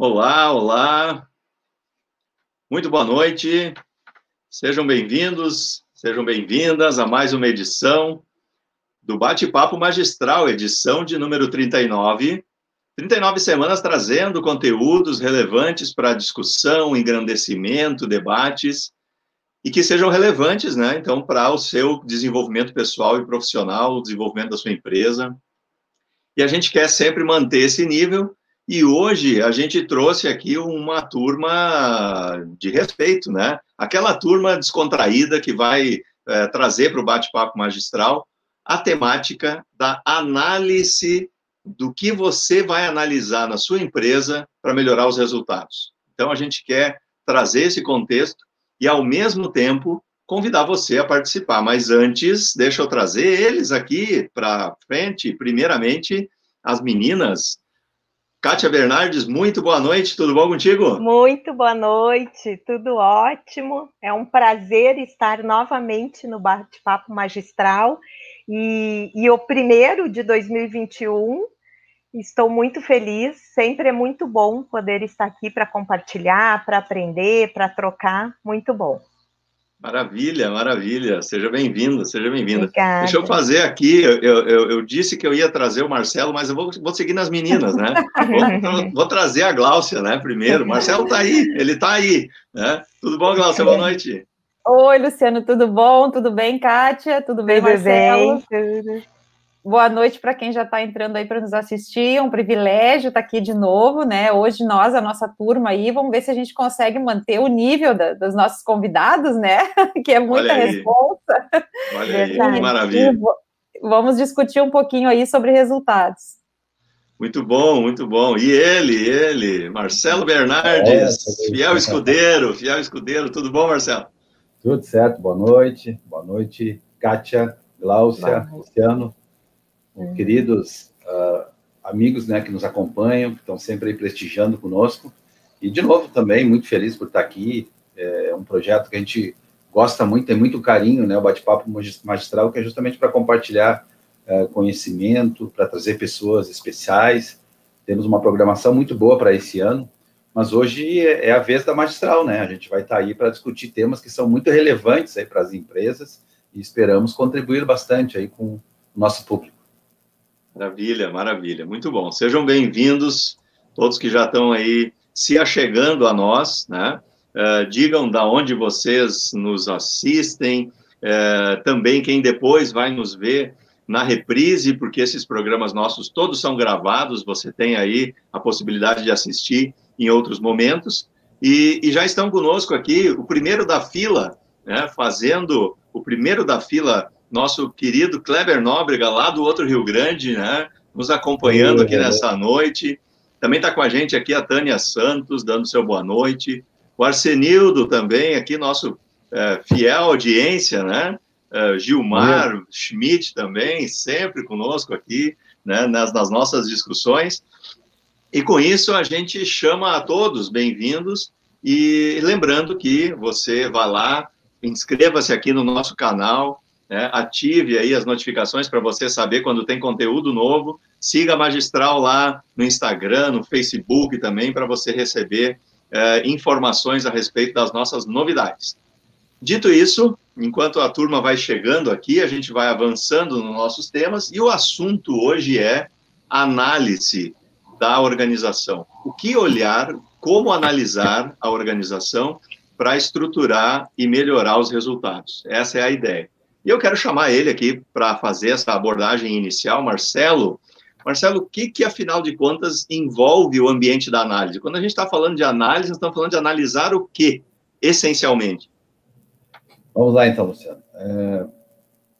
Olá, olá. Muito boa noite. Sejam bem-vindos, sejam bem-vindas a mais uma edição do Bate-Papo Magistral, edição de número 39. 39 semanas trazendo conteúdos relevantes para discussão, engrandecimento, debates e que sejam relevantes, né? Então, para o seu desenvolvimento pessoal e profissional, o desenvolvimento da sua empresa. E a gente quer sempre manter esse nível e hoje a gente trouxe aqui uma turma de respeito, né? Aquela turma descontraída que vai é, trazer para o bate-papo magistral a temática da análise do que você vai analisar na sua empresa para melhorar os resultados. Então a gente quer trazer esse contexto e ao mesmo tempo convidar você a participar. Mas antes, deixa eu trazer eles aqui para frente. Primeiramente, as meninas Kátia Bernardes, muito boa noite, tudo bom contigo? Muito boa noite, tudo ótimo. É um prazer estar novamente no Bate-Papo Magistral e, e, o primeiro de 2021. Estou muito feliz, sempre é muito bom poder estar aqui para compartilhar, para aprender, para trocar, muito bom. Maravilha, maravilha. Seja bem-vindo, seja bem-vinda. Deixa eu fazer aqui, eu, eu, eu, disse que eu ia trazer o Marcelo, mas eu vou, vou seguir nas meninas, né? vou, vou, trazer a Gláucia, né, primeiro. O Marcelo está aí, ele está aí, né? Tudo bom, Gláucia? Boa noite. Oi, Luciano, tudo bom? Tudo bem, Kátia? Tudo bem, tudo Marcelo? Bem. Boa noite para quem já está entrando aí para nos assistir. É um privilégio estar tá aqui de novo, né? Hoje nós, a nossa turma aí, vamos ver se a gente consegue manter o nível da, dos nossos convidados, né? Que é muita Olha resposta. Olha aí, que maravilha. vamos discutir um pouquinho aí sobre resultados. Muito bom, muito bom. E ele, ele, Marcelo Bernardes, é, fiel escudeiro, fiel escudeiro. Tudo bom, Marcelo? Tudo certo, boa noite. Boa noite, Kátia, Gláucia, Luciano queridos uh, amigos né, que nos acompanham, que estão sempre aí prestigiando conosco. E, de novo, também muito feliz por estar aqui. É um projeto que a gente gosta muito, tem muito carinho, né? O Bate-Papo Magistral, que é justamente para compartilhar uh, conhecimento, para trazer pessoas especiais. Temos uma programação muito boa para esse ano, mas hoje é, é a vez da Magistral, né? A gente vai estar aí para discutir temas que são muito relevantes aí para as empresas e esperamos contribuir bastante aí com o nosso público. Maravilha, maravilha. Muito bom. Sejam bem-vindos, todos que já estão aí se achegando a nós, né? Uh, digam da onde vocês nos assistem, uh, também quem depois vai nos ver na reprise, porque esses programas nossos todos são gravados, você tem aí a possibilidade de assistir em outros momentos. E, e já estão conosco aqui o primeiro da fila, né, fazendo o primeiro da fila nosso querido Kleber Nóbrega, lá do outro Rio Grande, né? Nos acompanhando aqui nessa noite. Também está com a gente aqui a Tânia Santos, dando seu boa noite. O Arsenildo também, aqui, nosso é, fiel audiência, né? É, Gilmar Schmidt também, sempre conosco aqui, né? Nas, nas nossas discussões. E com isso a gente chama a todos bem-vindos e lembrando que você vá lá, inscreva-se aqui no nosso canal, né? ative aí as notificações para você saber quando tem conteúdo novo. Siga a Magistral lá no Instagram, no Facebook também, para você receber é, informações a respeito das nossas novidades. Dito isso, enquanto a turma vai chegando aqui, a gente vai avançando nos nossos temas e o assunto hoje é análise da organização. O que olhar, como analisar a organização para estruturar e melhorar os resultados. Essa é a ideia. E eu quero chamar ele aqui para fazer essa abordagem inicial, Marcelo. Marcelo, o que, que, afinal de contas, envolve o ambiente da análise? Quando a gente está falando de análise, nós estamos falando de analisar o que, essencialmente? Vamos lá, então, Luciano. É,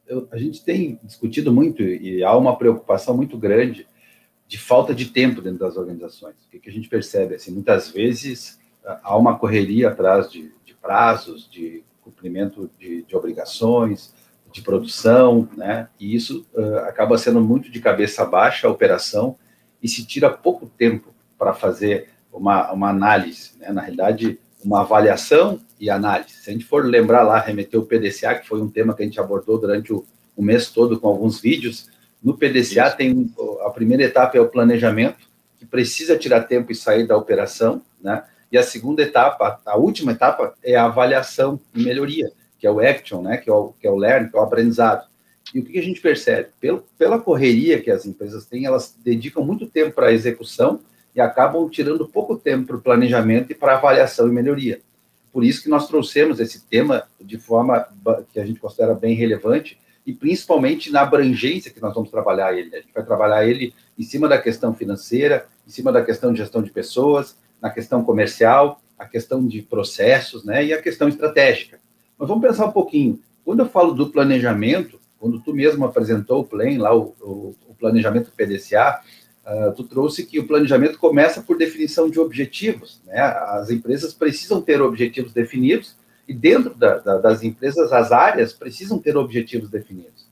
eu, a gente tem discutido muito e há uma preocupação muito grande de falta de tempo dentro das organizações. O que, que a gente percebe? Assim, muitas vezes há uma correria atrás de, de prazos, de cumprimento de, de obrigações, de produção, né? E isso uh, acaba sendo muito de cabeça baixa a operação e se tira pouco tempo para fazer uma, uma análise, né? Na realidade, uma avaliação e análise. Se a gente for lembrar lá, remeter o PDCA, que foi um tema que a gente abordou durante o, o mês todo com alguns vídeos, no PDCA isso. tem a primeira etapa é o planejamento, que precisa tirar tempo e sair da operação, né? E a segunda etapa, a última etapa, é a avaliação e melhoria, que é o action, né? Que é o, que é o learn, que é o aprendizado. E o que a gente percebe? Pelo, pela correria que as empresas têm, elas dedicam muito tempo para a execução e acabam tirando pouco tempo para o planejamento e para avaliação e melhoria. Por isso que nós trouxemos esse tema de forma que a gente considera bem relevante e principalmente na abrangência que nós vamos trabalhar ele. A gente vai trabalhar ele em cima da questão financeira, em cima da questão de gestão de pessoas, na questão comercial, a questão de processos, né, e a questão estratégica. Mas vamos pensar um pouquinho. Quando eu falo do planejamento, quando tu mesmo apresentou o PLAN, lá o, o, o planejamento PDCA, uh, tu trouxe que o planejamento começa por definição de objetivos. Né? As empresas precisam ter objetivos definidos e dentro da, da, das empresas, as áreas precisam ter objetivos definidos.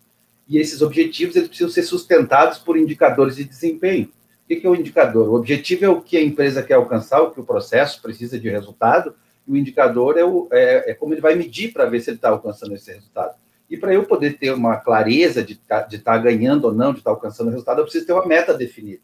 E esses objetivos eles precisam ser sustentados por indicadores de desempenho. O que é o indicador? O objetivo é o que a empresa quer alcançar, o que o processo precisa de resultado, o indicador é, o, é, é como ele vai medir para ver se ele está alcançando esse resultado. E para eu poder ter uma clareza de tá, estar tá ganhando ou não, de estar tá alcançando o resultado, eu preciso ter uma meta definida.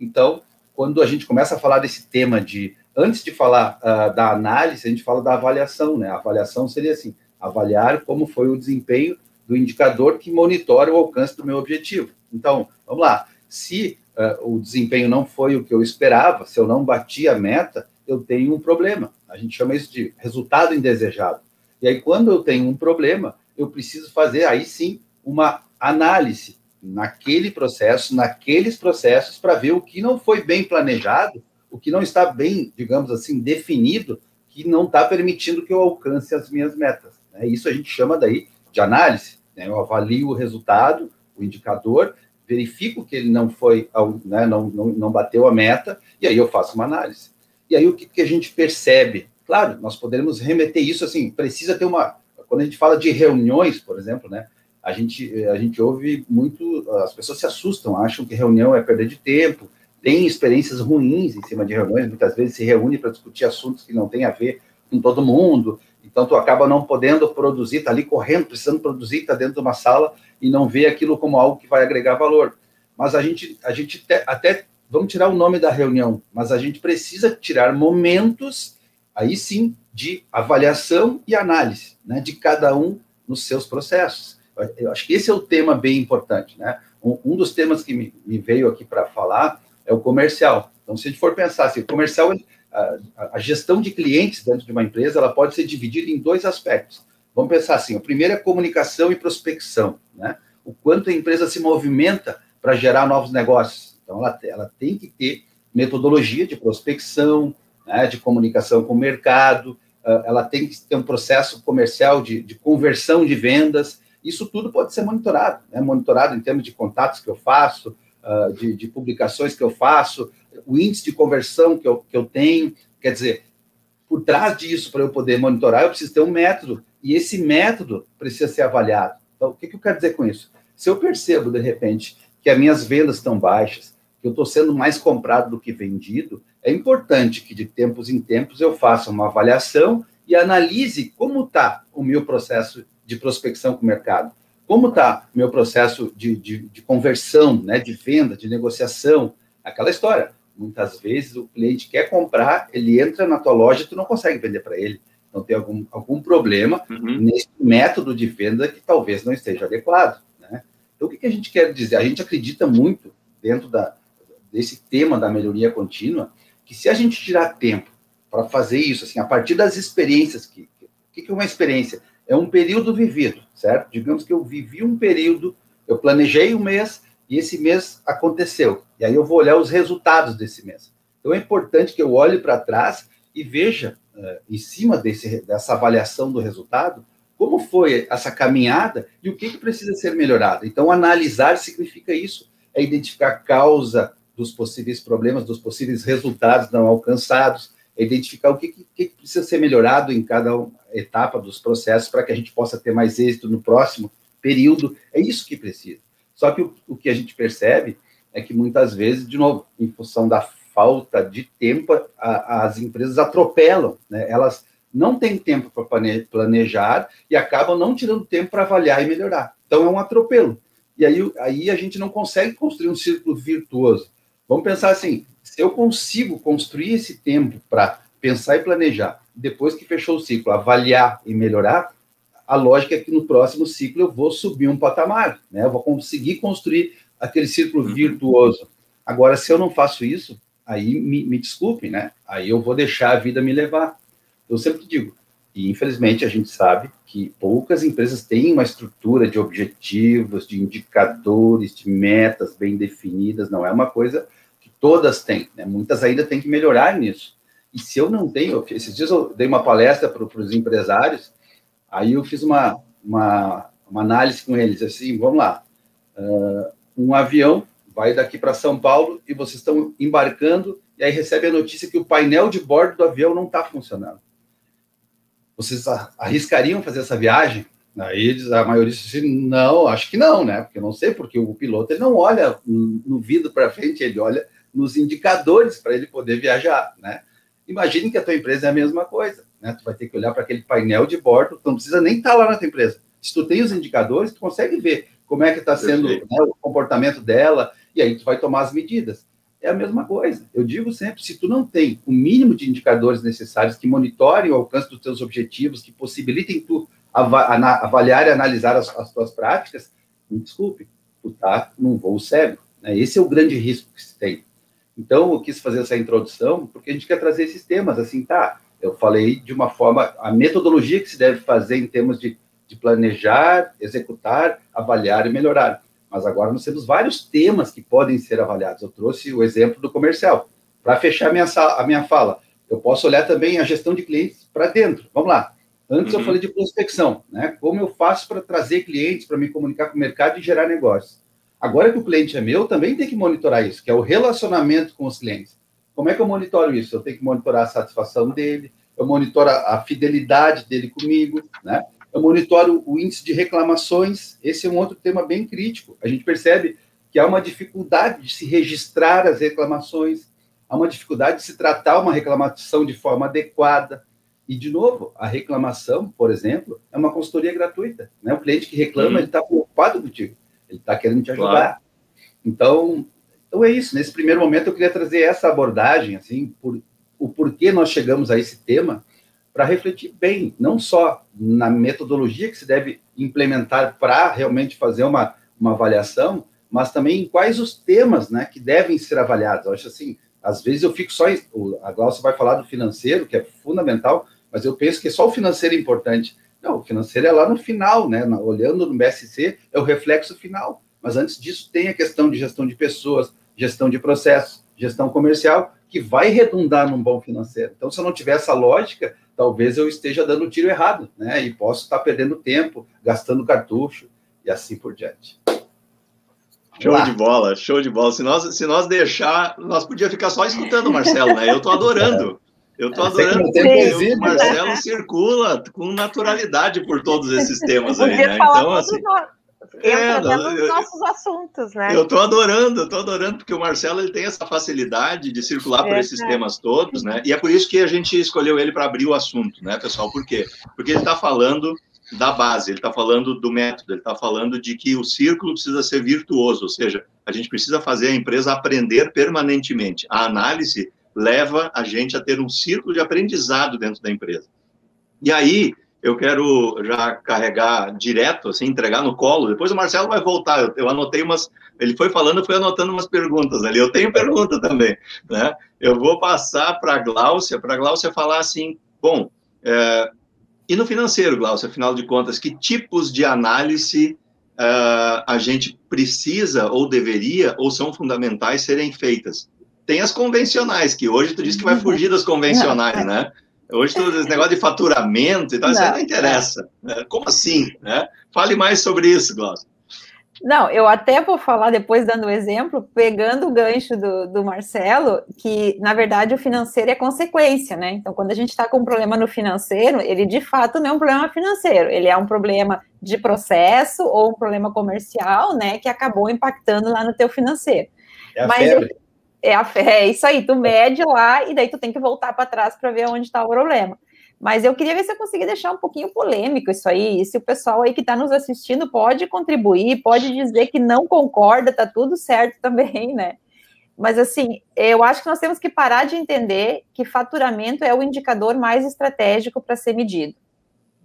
Então, quando a gente começa a falar desse tema de, antes de falar uh, da análise, a gente fala da avaliação, né? A avaliação seria assim, avaliar como foi o desempenho do indicador que monitora o alcance do meu objetivo. Então, vamos lá, se uh, o desempenho não foi o que eu esperava, se eu não bati a meta, eu tenho um problema. A gente chama isso de resultado indesejado. E aí, quando eu tenho um problema, eu preciso fazer aí sim uma análise naquele processo, naqueles processos, para ver o que não foi bem planejado, o que não está bem, digamos assim, definido, que não está permitindo que eu alcance as minhas metas. Né? Isso a gente chama daí de análise. Né? Eu avalio o resultado, o indicador, verifico que ele não foi, né, não, não, não bateu a meta, e aí eu faço uma análise. E aí o que, que a gente percebe? Claro, nós podemos remeter isso assim, precisa ter uma, quando a gente fala de reuniões, por exemplo, né, a gente, a gente ouve muito, as pessoas se assustam, acham que reunião é perda de tempo, tem experiências ruins em cima de reuniões, muitas vezes se reúne para discutir assuntos que não têm a ver com todo mundo, então tu acaba não podendo produzir, tá ali correndo, precisando produzir, tá dentro de uma sala e não vê aquilo como algo que vai agregar valor. Mas a gente, a gente até, vamos tirar o nome da reunião, mas a gente precisa tirar momentos, aí sim, de avaliação e análise, né, de cada um nos seus processos. Eu acho que esse é o tema bem importante, né? Um, dos temas que me, me veio aqui para falar é o comercial. Então, se a gente for pensar assim, o comercial, a, a, gestão de clientes dentro de uma empresa, ela pode ser dividida em dois aspectos. Vamos pensar assim, o primeiro é comunicação e prospecção, né? O quanto a empresa se movimenta para gerar novos negócios. Então, ela, ela tem que ter metodologia de prospecção, né, de comunicação com o mercado, ah, ela tem que ter um processo comercial de, de conversão de vendas. Isso tudo pode ser monitorado, né? monitorado em termos de contatos que eu faço, uh, de, de, publicações que eu faço, o índice de conversão que eu, que eu tenho. Quer dizer, por trás disso, para eu poder monitorar, eu preciso ter um método, e esse método precisa ser avaliado. Então, o que, que eu quero dizer com isso? Se eu percebo, de repente, que as minhas vendas estão baixas, que eu estou sendo mais comprado do que vendido, é importante que de tempos em tempos eu faça uma avaliação e analise como está o meu processo de prospecção com o mercado, como está o meu processo de, de, de, conversão, né, de venda, de negociação, aquela história. Muitas vezes o cliente quer comprar, ele entra na tua loja e tu não consegue vender para ele. Então tem algum, algum problema uhum. nesse método de venda que talvez não esteja adequado. Né? Então o que, que a gente quer dizer? A gente acredita muito dentro da, desse tema da melhoria contínua, que se a gente tirar tempo para fazer isso, assim, a partir das experiências, que, que, que é uma experiência? É um período vivido, certo? Digamos que eu vivi um período, eu planejei um mês e esse mês aconteceu. E aí eu vou olhar os resultados desse mês. Então é importante que eu olhe para trás e veja, uh, em cima desse, dessa avaliação do resultado, como foi essa caminhada e o que, que precisa ser melhorado. Então, analisar significa isso, é identificar causa, dos possíveis problemas, dos possíveis resultados não alcançados, é identificar o que, que, precisa ser melhorado em cada etapa dos processos para que a gente possa ter mais êxito no próximo período. É isso que precisa. Só que o, o que a gente percebe é que muitas vezes, de novo, em função da falta de tempo, a, as empresas atropelam, né? elas não têm tempo para planejar e acabam não tirando tempo para avaliar e melhorar. Então é um atropelo. E aí, aí a gente não consegue construir um círculo virtuoso Vamos pensar assim: se eu consigo construir esse tempo para pensar e planejar, depois que fechou o ciclo, avaliar e melhorar, a lógica é que no próximo ciclo eu vou subir um patamar, né? Eu vou conseguir construir aquele círculo uhum. virtuoso. Agora, se eu não faço isso, aí me, me desculpem, né? Aí eu vou deixar a vida me levar. Eu sempre digo, e infelizmente a gente sabe que poucas empresas têm uma estrutura de objetivos, de indicadores, de metas bem definidas. Não é uma coisa todas têm, né? Muitas ainda têm que melhorar nisso. E se eu não tenho, esses dias eu dei uma palestra para os empresários, aí eu fiz uma, uma, uma, análise com eles, assim, vamos lá, uh, um avião vai daqui para São Paulo e vocês estão embarcando e aí recebe a notícia que o painel de bordo do avião não está funcionando. Vocês arriscariam fazer essa viagem? Aí a maioria disse não, acho que não, né? Porque eu não sei, porque o piloto ele não olha no vidro para frente, ele olha nos indicadores para ele poder viajar, né? Imagine que a tua empresa é a mesma coisa, né? Tu vai ter que olhar para aquele painel de bordo, tu não precisa nem estar tá lá na tua empresa. Se tu tem os indicadores, tu consegue ver como é que está sendo né, o comportamento dela, e aí tu vai tomar as medidas. É a mesma coisa. Eu digo sempre, se tu não tem o mínimo de indicadores necessários que monitorem o alcance dos teus objetivos, que possibilitem tu avaliar e analisar as, as tuas práticas, me desculpe, tu tá num voo cego. Né? Esse é o grande risco que se tem. Então, eu quis fazer essa introdução porque a gente quer trazer esses temas, assim, tá? Eu falei de uma forma, a metodologia que se deve fazer em termos de, de planejar, executar, avaliar e melhorar. Mas agora nós temos vários temas que podem ser avaliados. Eu trouxe o exemplo do comercial. Para fechar a minha, a minha fala, eu posso olhar também a gestão de clientes para dentro. Vamos lá. Antes uhum. eu falei de prospecção, né? Como eu faço para trazer clientes, para me comunicar com o mercado e gerar negócios. Agora que o cliente é meu, também tem que monitorar isso, que é o relacionamento com os clientes. Como é que eu monitoro isso? Eu tenho que monitorar a satisfação dele, eu monitoro a fidelidade dele comigo, né? Eu monitoro o índice de reclamações. Esse é um outro tema bem crítico. A gente percebe que há uma dificuldade de se registrar as reclamações, há uma dificuldade de se tratar uma reclamação de forma adequada. E, de novo, a reclamação, por exemplo, é uma consultoria gratuita. Né? O cliente que reclama, uhum. ele está preocupado contigo. Ele está querendo te ajudar. Claro. Então, então é isso. Nesse primeiro momento eu queria trazer essa abordagem, assim, por o porquê nós chegamos a esse tema, para refletir bem, não só na metodologia que se deve implementar para realmente fazer uma, uma avaliação, mas também em quais os temas, né, que devem ser avaliados. Eu acho assim, às vezes eu fico só, a Glaucia vai falar do financeiro, que é fundamental, mas eu penso que só o financeiro é importante. Não, o financeiro é lá no final, né? Olhando no BSC, é o reflexo final. Mas antes disso, tem a questão de gestão de pessoas, gestão de processos, gestão comercial, que vai redundar num bom financeiro. Então, se eu não tiver essa lógica, talvez eu esteja dando o tiro errado, né? E posso estar perdendo tempo, gastando cartucho e assim por diante. Show de bola, show de bola. Se nós, se nós deixar, nós podíamos ficar só escutando Marcelo, né? Eu estou adorando. Eu estou adorando porque o Marcelo circula com naturalidade por todos esses temas aí, né? Então, assim. É, nos nossos assuntos, né? Eu estou adorando, estou adorando, porque o Marcelo ele tem essa facilidade de circular é, por esses é. temas todos, né? E é por isso que a gente escolheu ele para abrir o assunto, né, pessoal? Por quê? Porque ele está falando da base, ele está falando do método, ele está falando de que o círculo precisa ser virtuoso, ou seja, a gente precisa fazer a empresa aprender permanentemente. A análise leva a gente a ter um círculo de aprendizado dentro da empresa. E aí, eu quero já carregar direto, assim, entregar no colo. Depois o Marcelo vai voltar. Eu, eu anotei umas. Ele foi falando, eu fui anotando umas perguntas ali. Eu tenho pergunta também, né? Eu vou passar para a Gláucia, para a Gláucia falar assim: bom, é, e no financeiro, Gláucia, afinal de contas, que tipos de análise uh, a gente precisa ou deveria ou são fundamentais serem feitas? Tem as convencionais, que hoje tu disse que vai uhum. fugir das convencionais, né? Hoje todo esse negócio de faturamento e tal, não, isso aí não interessa. Né? Como assim? Né? Fale mais sobre isso, Glaucio. Não, eu até vou falar depois, dando o um exemplo, pegando o gancho do, do, Marcelo, que na verdade o financeiro é consequência, né? Então, quando a gente está com um problema no financeiro, ele de fato não é um problema financeiro, ele é um problema de processo ou um problema comercial, né? Que acabou impactando lá no teu financeiro. É a Mas febre. É, a fé, é isso aí, tu mede lá e daí tu tem que voltar para trás para ver onde está o problema. Mas eu queria ver se eu conseguia deixar um pouquinho polêmico isso aí, e se o pessoal aí que está nos assistindo pode contribuir, pode dizer que não concorda, tá tudo certo também, né? Mas, assim, eu acho que nós temos que parar de entender que faturamento é o indicador mais estratégico para ser medido.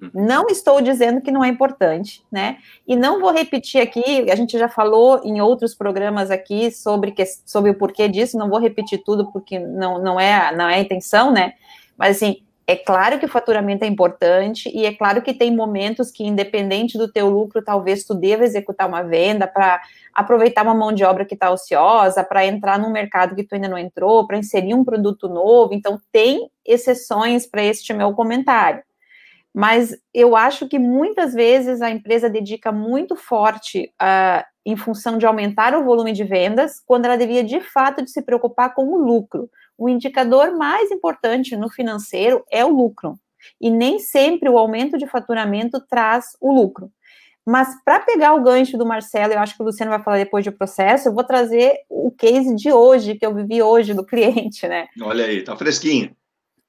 Uhum. Não estou dizendo que não é importante, né? E não vou repetir aqui, a gente já falou em outros programas aqui sobre, que, sobre o porquê disso, não vou repetir tudo porque não, não, é, não é a intenção, né? Mas assim, é claro que o faturamento é importante e é claro que tem momentos que, independente do teu lucro, talvez tu deva executar uma venda para aproveitar uma mão de obra que está ociosa, para entrar num mercado que tu ainda não entrou, para inserir um produto novo. Então, tem exceções para este meu comentário. Mas eu acho que muitas vezes a empresa dedica muito forte uh, em função de aumentar o volume de vendas, quando ela devia de fato de se preocupar com o lucro o indicador mais importante no financeiro é o lucro. E nem sempre o aumento de faturamento traz o lucro. Mas para pegar o gancho do Marcelo, eu acho que o Luciano vai falar depois de processo, eu vou trazer o case de hoje, que eu vivi hoje do cliente, né? Olha aí, tá fresquinho.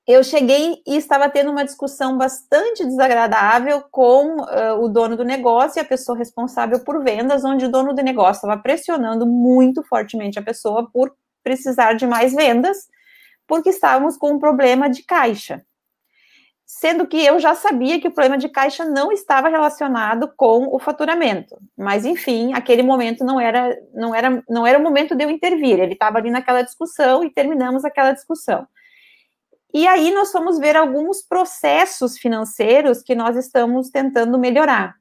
Eu cheguei e estava tendo uma discussão bastante desagradável com uh, o dono do negócio e a pessoa responsável por vendas, onde o dono do negócio estava pressionando muito fortemente a pessoa por precisar de mais vendas porque estávamos com um problema de caixa. Sendo que eu já sabia que o problema de caixa não estava relacionado com o faturamento, mas enfim, aquele momento não era não era não era o momento de eu intervir. Ele estava ali naquela discussão e terminamos aquela discussão. E aí nós fomos ver alguns processos financeiros que nós estamos tentando melhorar.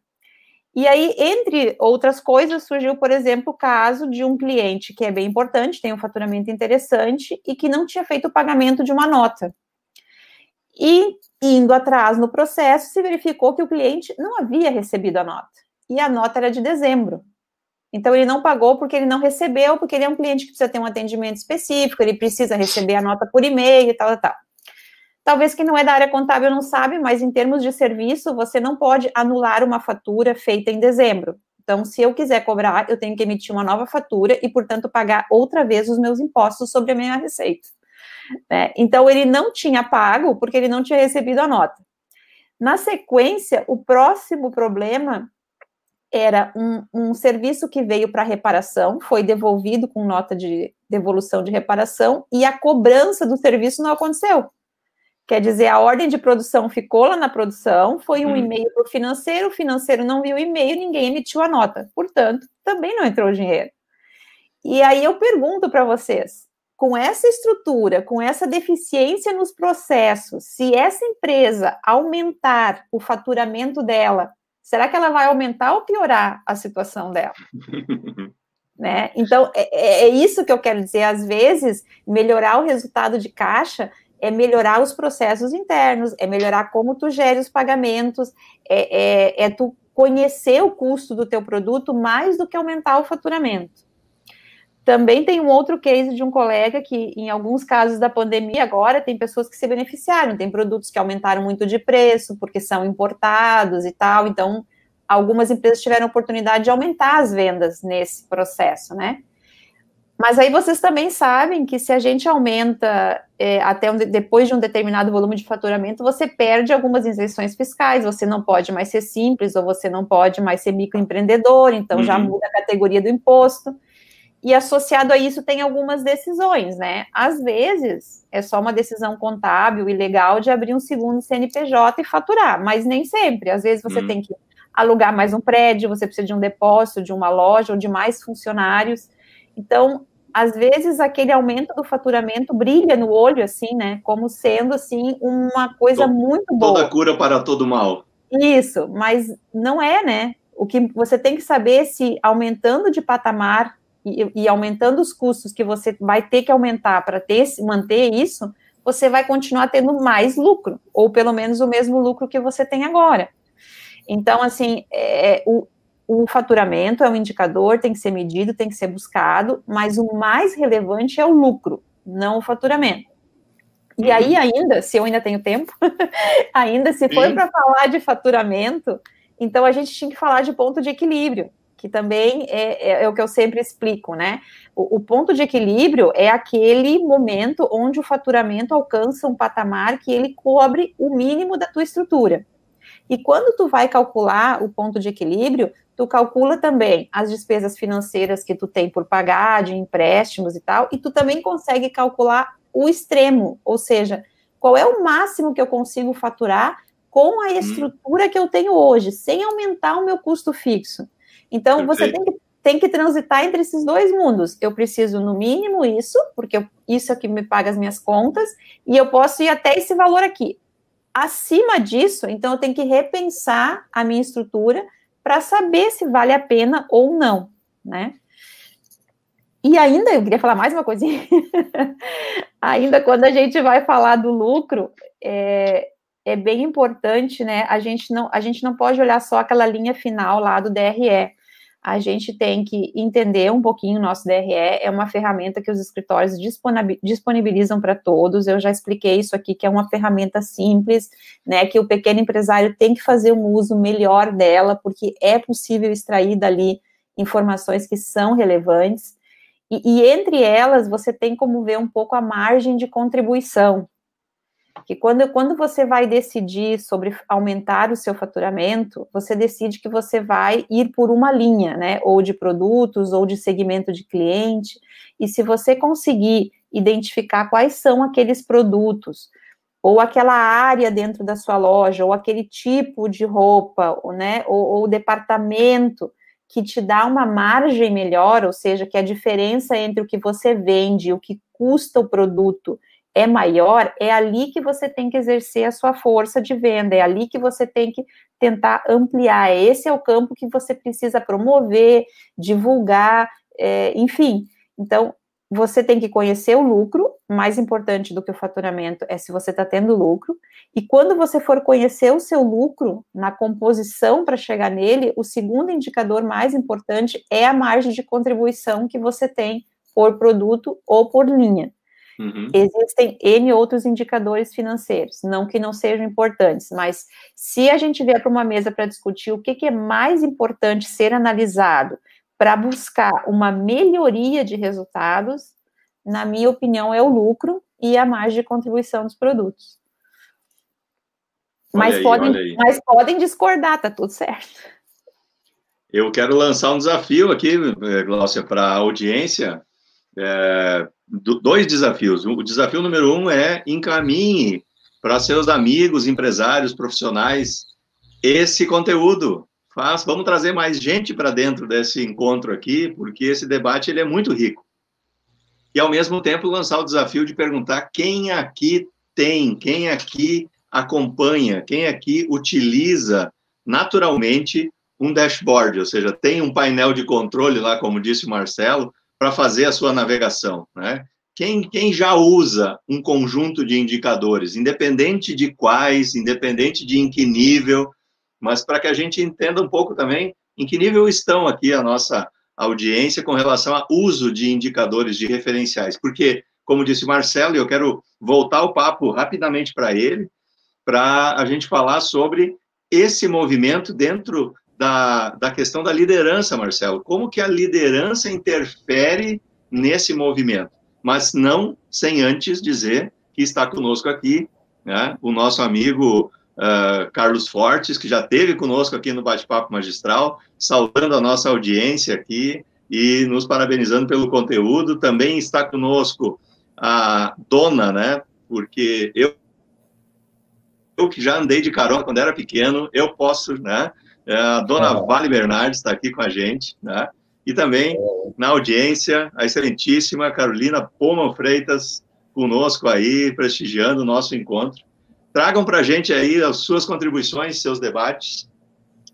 E aí, entre outras coisas, surgiu, por exemplo, o caso de um cliente que é bem importante, tem um faturamento interessante e que não tinha feito o pagamento de uma nota. E indo atrás no processo, se verificou que o cliente não havia recebido a nota. E a nota era de dezembro. Então, ele não pagou porque ele não recebeu, porque ele é um cliente que precisa ter um atendimento específico, ele precisa receber a nota por e-mail e tal, tal. Talvez quem não é da área contábil não sabe, mas em termos de serviço, você não pode anular uma fatura feita em dezembro. Então, se eu quiser cobrar, eu tenho que emitir uma nova fatura e, portanto, pagar outra vez os meus impostos sobre a minha receita. Né? Então, ele não tinha pago porque ele não tinha recebido a nota. Na sequência, o próximo problema era um, um serviço que veio para reparação, foi devolvido com nota de devolução de reparação e a cobrança do serviço não aconteceu. Quer dizer, a ordem de produção ficou lá na produção, foi um hum. e-mail para o financeiro, o financeiro não viu o e-mail, ninguém emitiu a nota. Portanto, também não entrou dinheiro. E aí eu pergunto para vocês, com essa estrutura, com essa deficiência nos processos, se essa empresa aumentar o faturamento dela, será que ela vai aumentar ou piorar a situação dela? né? Então, é, é, isso que eu quero dizer. Às vezes, melhorar o resultado de caixa é melhorar os processos internos, é melhorar como tu gere os pagamentos, é, é, é tu conhecer o custo do teu produto mais do que aumentar o faturamento. Também tem um outro case de um colega que, em alguns casos da pandemia, agora tem pessoas que se beneficiaram, tem produtos que aumentaram muito de preço porque são importados e tal, então algumas empresas tiveram oportunidade de aumentar as vendas nesse processo, né? Mas aí vocês também sabem que se a gente aumenta é, até um, depois de um determinado volume de faturamento, você perde algumas isenções fiscais, você não pode mais ser simples, ou você não pode mais ser microempreendedor, então uhum. já muda a categoria do imposto. E associado a isso tem algumas decisões, né? Às vezes é só uma decisão contábil e legal de abrir um segundo CNPJ e faturar, mas nem sempre. Às vezes você uhum. tem que alugar mais um prédio, você precisa de um depósito, de uma loja ou de mais funcionários. Então, às vezes aquele aumento do faturamento brilha no olho, assim, né? Como sendo, assim, uma coisa Todo, muito boa. Toda cura para todo mal. Isso, mas não é, né? O que você tem que saber é se aumentando de patamar e, e aumentando os custos que você vai ter que aumentar para ter manter isso, você vai continuar tendo mais lucro, ou pelo menos o mesmo lucro que você tem agora. Então, assim, é, o, o faturamento é um indicador, tem que ser medido, tem que ser buscado, mas o mais relevante é o lucro, não o faturamento. E aí, uhum. ainda, se eu ainda tenho tempo, ainda se for para falar de faturamento, então a gente tinha que falar de ponto de equilíbrio, que também é, é, é o que eu sempre explico, né? O, o, ponto de equilíbrio é aquele momento onde o faturamento alcança um patamar que ele cobre o mínimo da tua estrutura. E quando tu vai calcular o ponto de equilíbrio, tu calcula também as despesas financeiras que tu tem por pagar, de empréstimos e tal, e tu também consegue calcular o extremo, ou seja, qual é o máximo que eu consigo faturar com a hum. estrutura que eu tenho hoje, sem aumentar o meu custo fixo. Então, você tem que, tem que transitar entre esses dois mundos. Eu preciso, no mínimo, isso, porque eu, isso é que me paga as minhas contas, e eu posso ir até esse valor aqui. Acima disso, então, eu tenho que repensar a minha estrutura para saber se vale a pena ou não, né? E ainda, eu queria falar mais uma coisinha. ainda quando a gente vai falar do lucro, é, é bem importante, né? A gente, não, a gente não pode olhar só aquela linha final lá do DRE. A gente tem que entender um pouquinho o nosso DRE, é uma ferramenta que os escritórios disponibilizam para todos. Eu já expliquei isso aqui, que é uma ferramenta simples, né? Que o pequeno empresário tem que fazer um uso melhor dela, porque é possível extrair dali informações que são relevantes. E, e, entre elas, você tem como ver um pouco a margem de contribuição. Que quando, quando você vai decidir sobre aumentar o seu faturamento, você decide que você vai ir por uma linha, né? Ou de produtos, ou de segmento de cliente. E se você conseguir identificar quais são aqueles produtos, ou aquela área dentro da sua loja, ou aquele tipo de roupa, ou, né? ou, ou departamento que te dá uma margem melhor, ou seja, que a diferença entre o que você vende e o que custa o produto é maior, é ali que você tem que exercer a sua força de venda, é ali que você tem que tentar ampliar. Esse é o campo que você precisa promover, divulgar, é, enfim. Então, você tem que conhecer o lucro, mais importante do que o faturamento é se você está tendo lucro, e quando você for conhecer o seu lucro na composição para chegar nele, o segundo indicador mais importante é a margem de contribuição que você tem por produto ou por linha. Uhum. Existem N outros indicadores financeiros, não que não sejam importantes, mas se a gente vier para uma mesa para discutir o que, que é mais importante ser analisado para buscar uma melhoria de resultados, na minha opinião, é o lucro e a margem de contribuição dos produtos. Mas, aí, podem, mas podem discordar, tá tudo certo. Eu quero lançar um desafio aqui, Glaucia, para a audiência. É, dois desafios. O desafio número um é encaminhe para seus amigos, empresários, profissionais esse conteúdo. Faz, vamos trazer mais gente para dentro desse encontro aqui, porque esse debate ele é muito rico. E ao mesmo tempo lançar o desafio de perguntar quem aqui tem, quem aqui acompanha, quem aqui utiliza naturalmente um dashboard, ou seja, tem um painel de controle lá, como disse o Marcelo, para fazer a sua navegação, né? Quem, quem já usa um conjunto de indicadores, independente de quais, independente de em que nível, mas para que a gente entenda um pouco também em que nível estão aqui a nossa audiência com relação ao uso de indicadores de referenciais, porque, como disse Marcelo, eu quero voltar o papo rapidamente para ele, para a gente falar sobre esse movimento dentro da, da questão da liderança, Marcelo. Como que a liderança interfere nesse movimento? Mas não sem antes dizer que está conosco aqui né, o nosso amigo uh, Carlos Fortes, que já esteve conosco aqui no Bate-Papo Magistral, saudando a nossa audiência aqui e nos parabenizando pelo conteúdo. Também está conosco a dona, né? Porque eu eu que já andei de carona quando era pequeno, eu posso, né? É, a dona ah. Vale Bernardes está aqui com a gente, né? E também na audiência, a excelentíssima Carolina Poma Freitas conosco aí, prestigiando o nosso encontro. Tragam para a gente aí as suas contribuições, seus debates,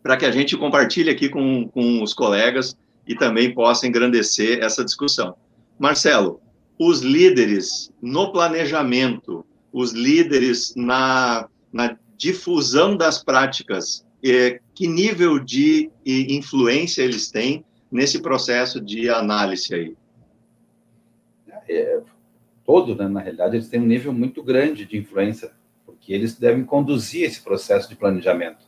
para que a gente compartilhe aqui com, com os colegas e também possa engrandecer essa discussão. Marcelo, os líderes no planejamento, os líderes na na difusão das práticas, é, que nível de influência eles têm nesse processo de análise aí? É, todo, né, na realidade, eles têm um nível muito grande de influência, porque eles devem conduzir esse processo de planejamento.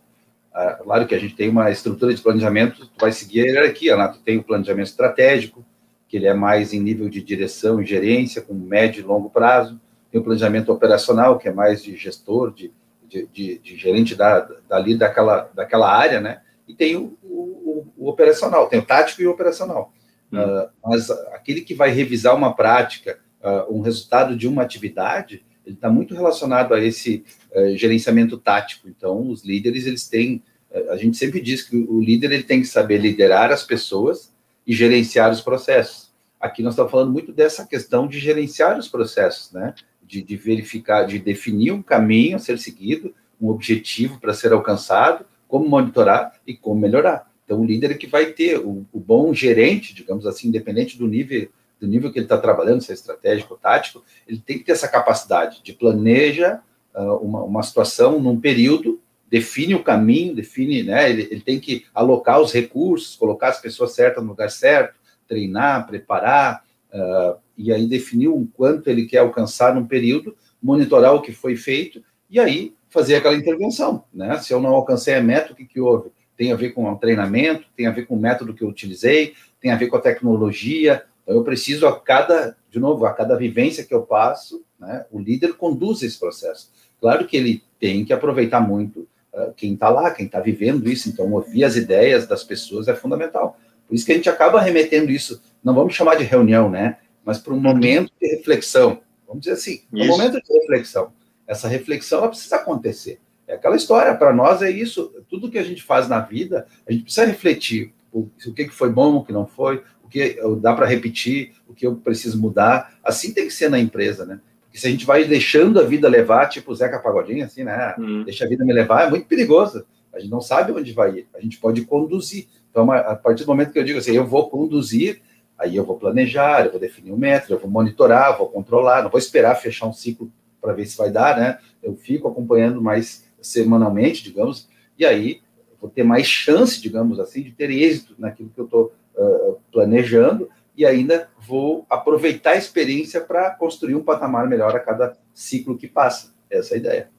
Ah, claro que a gente tem uma estrutura de planejamento, tu vai seguir a hierarquia, né? tu tem o planejamento estratégico, que ele é mais em nível de direção e gerência, com médio e longo prazo, tem o planejamento operacional, que é mais de gestor, de de, de, de gerente da, dali daquela, daquela área, né? E tem o, o, o, operacional, tem o tático e o operacional. Uh, mas aquele que vai revisar uma prática, uh, um resultado de uma atividade, ele está muito relacionado a esse uh, gerenciamento tático. Então, os líderes, eles têm, a gente sempre diz que o líder ele tem que saber liderar as pessoas e gerenciar os processos. Aqui nós estamos falando muito dessa questão de gerenciar os processos, né? De, de verificar, de definir um caminho a ser seguido, um objetivo para ser alcançado, como monitorar e como melhorar. Então, o líder é que vai ter o, o bom gerente, digamos assim, independente do nível do nível que ele está trabalhando, se é estratégico ou tático, ele tem que ter essa capacidade de planeja uh, uma, uma situação num período, define o caminho, define, né? Ele, ele tem que alocar os recursos, colocar as pessoas certas no lugar certo, treinar, preparar, uh, e aí definir o quanto ele quer alcançar num período, monitorar o que foi feito, e aí fazer aquela intervenção, né? Se eu não alcancei a meta, o que, que houve? tem a ver com o treinamento, tem a ver com o método que eu utilizei, tem a ver com a tecnologia. Então, eu preciso a cada, de novo, a cada vivência que eu passo, né, o líder conduz esse processo. Claro que ele tem que aproveitar muito uh, quem está lá, quem está vivendo isso. Então, ouvir as ideias das pessoas é fundamental. Por isso que a gente acaba remetendo isso, não vamos chamar de reunião, né? Mas para um momento de reflexão. Vamos dizer assim, um momento de reflexão. Essa reflexão ela precisa acontecer. É aquela história, para nós é isso. Tudo que a gente faz na vida, a gente precisa refletir o, o que foi bom, o que não foi, o que dá para repetir, o que eu preciso mudar. Assim tem que ser na empresa, né? Porque se a gente vai deixando a vida levar, tipo o Zeca Pagodinho, assim, né? Hum. Deixa a vida me levar, é muito perigoso. A gente não sabe onde vai ir. A gente pode conduzir. Então, a partir do momento que eu digo assim, eu vou conduzir, aí eu vou planejar, eu vou definir o um método, eu vou monitorar, vou controlar, não vou esperar fechar um ciclo para ver se vai dar, né? Eu fico acompanhando mais semanalmente, digamos, e aí vou ter mais chance, digamos assim, de ter êxito naquilo que eu estou uh, planejando e ainda vou aproveitar a experiência para construir um patamar melhor a cada ciclo que passa. Essa é a ideia.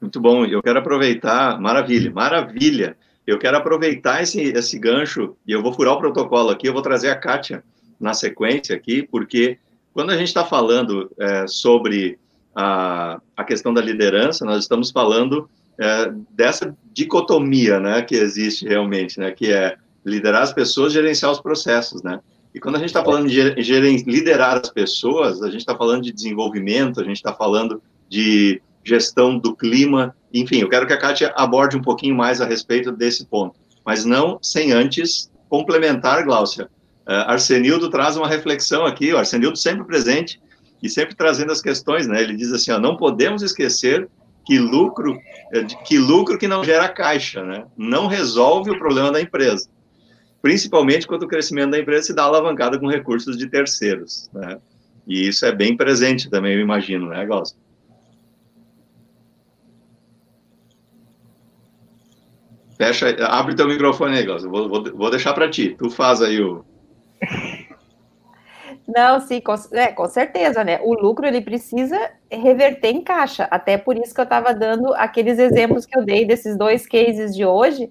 Muito bom. Eu quero aproveitar, maravilha, maravilha. Eu quero aproveitar esse, esse gancho e eu vou furar o protocolo aqui. Eu vou trazer a Kátia na sequência aqui, porque quando a gente está falando é, sobre a, a questão da liderança, nós estamos falando é, dessa dicotomia, né, que existe realmente, né, que é liderar as pessoas, gerenciar os processos, né. E quando a gente está falando de liderar as pessoas, a gente está falando de desenvolvimento, a gente está falando de gestão do clima, enfim, eu quero que a Kátia aborde um pouquinho mais a respeito desse ponto, mas não sem antes complementar, Gláucia. Uh, Arsenildo traz uma reflexão aqui, o Arsenildo sempre presente, e sempre trazendo as questões, né? Ele diz assim, ó, não podemos esquecer que lucro, é, que lucro que não gera caixa, né? Não resolve o problema da empresa. Principalmente quando o crescimento da empresa se dá alavancada com recursos de terceiros, né? E isso é bem presente também, eu imagino, né, Glaucio? Fecha, abre teu microfone aí. Vou, vou, vou deixar para ti. Tu faz aí o Não, sim, com, é, com certeza, né? O lucro ele precisa reverter em caixa. Até por isso que eu estava dando aqueles exemplos que eu dei desses dois cases de hoje,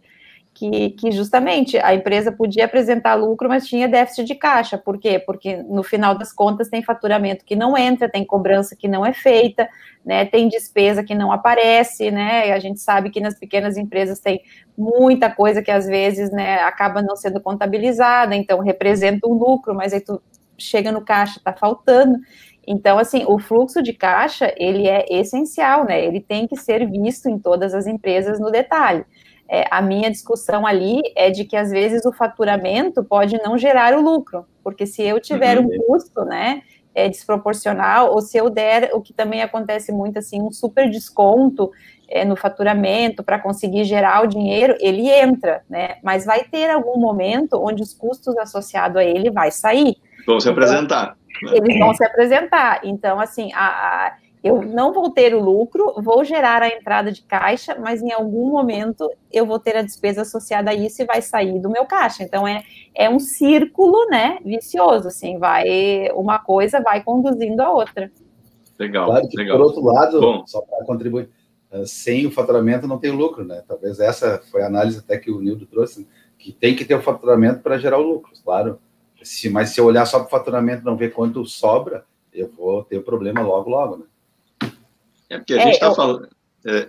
que, que justamente a empresa podia apresentar lucro, mas tinha déficit de caixa. Por quê? Porque no final das contas tem faturamento que não entra, tem cobrança que não é feita, né? Tem despesa que não aparece, né? A gente sabe que nas pequenas empresas tem muita coisa que às vezes né, acaba não sendo contabilizada, então representa um lucro, mas aí tu chega no caixa, está faltando. Então, assim, o fluxo de caixa, ele é essencial, né? Ele tem que ser visto em todas as empresas no detalhe. É, a minha discussão ali é de que, às vezes, o faturamento pode não gerar o lucro, porque se eu tiver uhum. um custo, né, é, desproporcional, ou se eu der, o que também acontece muito, assim, um super desconto é, no faturamento para conseguir gerar o dinheiro, ele entra, né? Mas vai ter algum momento onde os custos associados a ele vai sair. Vão se então, apresentar. Eles vão se apresentar. Então, assim, a, a, eu não vou ter o lucro, vou gerar a entrada de caixa, mas em algum momento eu vou ter a despesa associada a isso e vai sair do meu caixa. Então, é, é um círculo, né, vicioso, assim, vai, uma coisa vai conduzindo a outra. Legal, claro que, legal. por outro lado, Bom. só para contribuir, eh, sem o faturamento não tem lucro, né? Talvez essa foi a análise até que o Nildo trouxe, que tem que ter o faturamento para gerar o lucro, claro. Se, mas se eu olhar só para o faturamento e não ver quanto sobra, eu vou ter problema logo, logo, né? É porque a gente está eu... falando. É...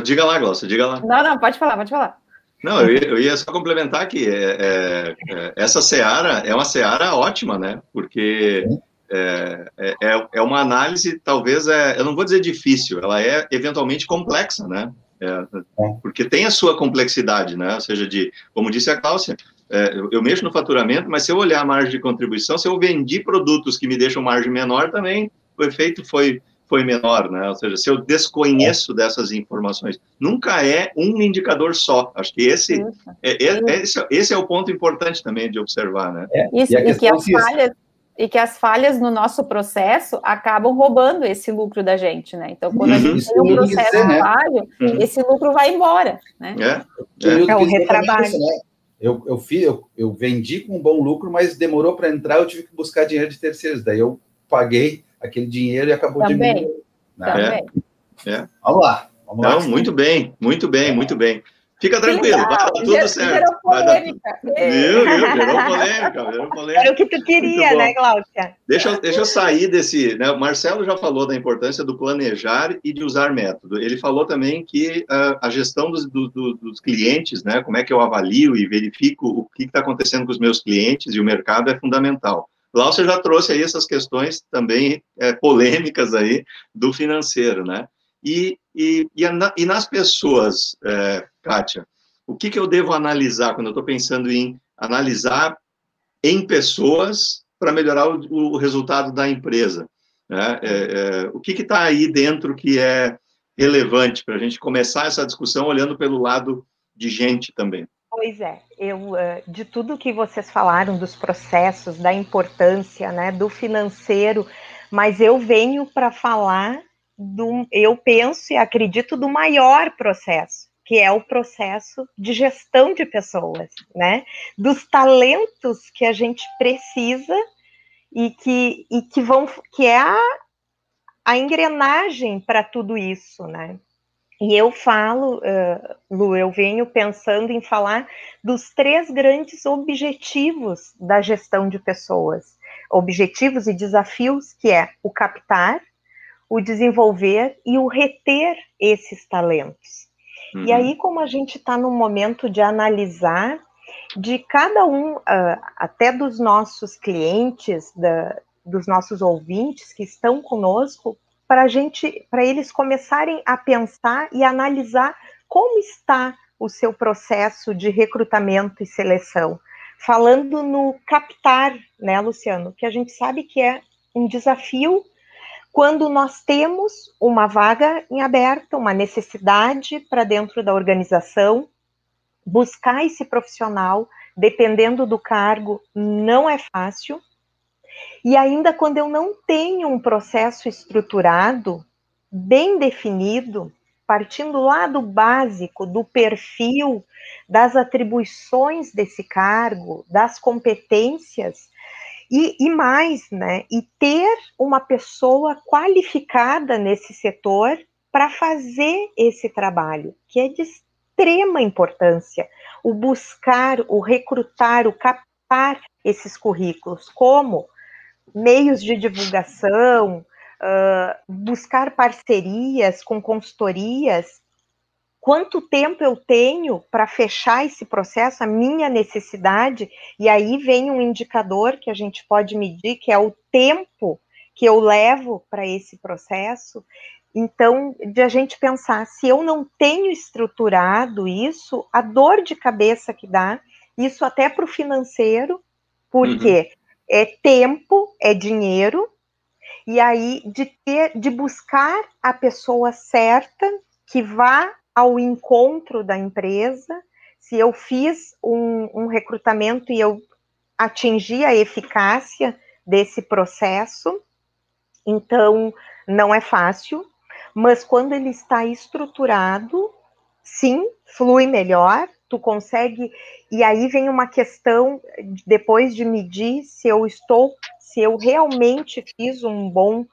Diga lá, Glaucia, diga lá. Não, não, pode falar, pode falar. Não, eu ia, eu ia só complementar que é, é, é, essa seara é uma seara ótima, né? Porque é, é, é, é uma análise, talvez, é, eu não vou dizer difícil, ela é eventualmente complexa, né? É, porque tem a sua complexidade, né? Ou seja, de, como disse a Cláudia, é, eu, eu, mexo no faturamento, mas se eu olhar a margem de contribuição, se eu vendi produtos que me deixam margem menor, também o efeito foi, foi menor, né? Ou seja, se eu desconheço é. dessas informações, nunca é um indicador só. Acho que esse, é, é, é esse, esse, é o ponto importante também de observar, né? Isso, e, e que as falhas e que as falhas no nosso processo acabam roubando esse lucro da gente, né? Então, quando a gente Isso, tem um processo dizer, né? falho, uhum. esse lucro vai embora, né? É, é. é um retrabalho. Né? Eu, eu, fiz, eu, eu vendi com um bom lucro, mas demorou para entrar, eu tive que buscar dinheiro de terceiros. Daí eu paguei aquele dinheiro e acabou Também. diminuindo. Né? Também. É. é. Vamos lá. Vamos Não, lá. muito bem, muito bem, muito bem. Fica tranquilo, vai dar tudo certo. Gerou polêmica. Dar... Viu, viu? Gerou polêmica, gerou polêmica. Era o que tu queria, né, Glaucia? Deixa, deixa eu sair desse. Né? O Marcelo já falou da importância do planejar e de usar método. Ele falou também que uh, a gestão dos, do, do, dos clientes, né? Como é que eu avalio e verifico o que está acontecendo com os meus clientes e o mercado é fundamental. Glaucia já trouxe aí essas questões também é, polêmicas aí do financeiro, né? E, e, e, e nas pessoas, é, Kátia, o que, que eu devo analisar quando eu estou pensando em analisar em pessoas para melhorar o, o, resultado da empresa? Né? É, é, o que está aí dentro que é relevante para a gente começar essa discussão olhando pelo lado de gente também? Pois é, eu de tudo que vocês falaram dos processos, da importância, né, do financeiro, mas eu venho para falar do, eu penso e acredito, do maior processo, que é o processo de gestão de pessoas, né? Dos talentos que a gente precisa e que, e que vão, que é a, a engrenagem para tudo isso, né? E eu falo, uh, Lu, eu venho pensando em falar dos três grandes objetivos da gestão de pessoas, objetivos e desafios, que é o captar, o desenvolver e o reter esses talentos. Uhum. E aí, como a gente está no momento de analisar de cada um, uh, até dos nossos clientes, da, dos nossos ouvintes que estão conosco, para gente, para eles começarem a pensar e analisar como está o seu processo de recrutamento e seleção. Falando no captar, né, Luciano, que a gente sabe que é um desafio quando nós temos uma vaga em aberto, uma necessidade para dentro da organização, buscar esse profissional, dependendo do cargo, não é fácil. E ainda quando eu não tenho um processo estruturado, bem definido, partindo lá do básico, do perfil, das atribuições desse cargo, das competências, e, e mais, né? E ter uma pessoa qualificada nesse setor para fazer esse trabalho, que é de extrema importância. O buscar, o recrutar, o captar esses currículos, como meios de divulgação, uh, buscar parcerias com consultorias quanto tempo eu tenho para fechar esse processo, a minha necessidade, e aí vem um indicador que a gente pode medir, que é o tempo que eu levo para esse processo. Então, de a gente pensar, se eu não tenho estruturado isso, a dor de cabeça que dá, isso até para o financeiro, porque uhum. É tempo, é dinheiro, e aí de ter, de buscar a pessoa certa que vá ao encontro da empresa, se eu fiz um, um recrutamento e eu atingi a eficácia desse processo, então não é fácil, mas quando ele está estruturado, sim, flui melhor, tu consegue, e aí vem uma questão, depois de medir se eu estou, se eu realmente fiz um bom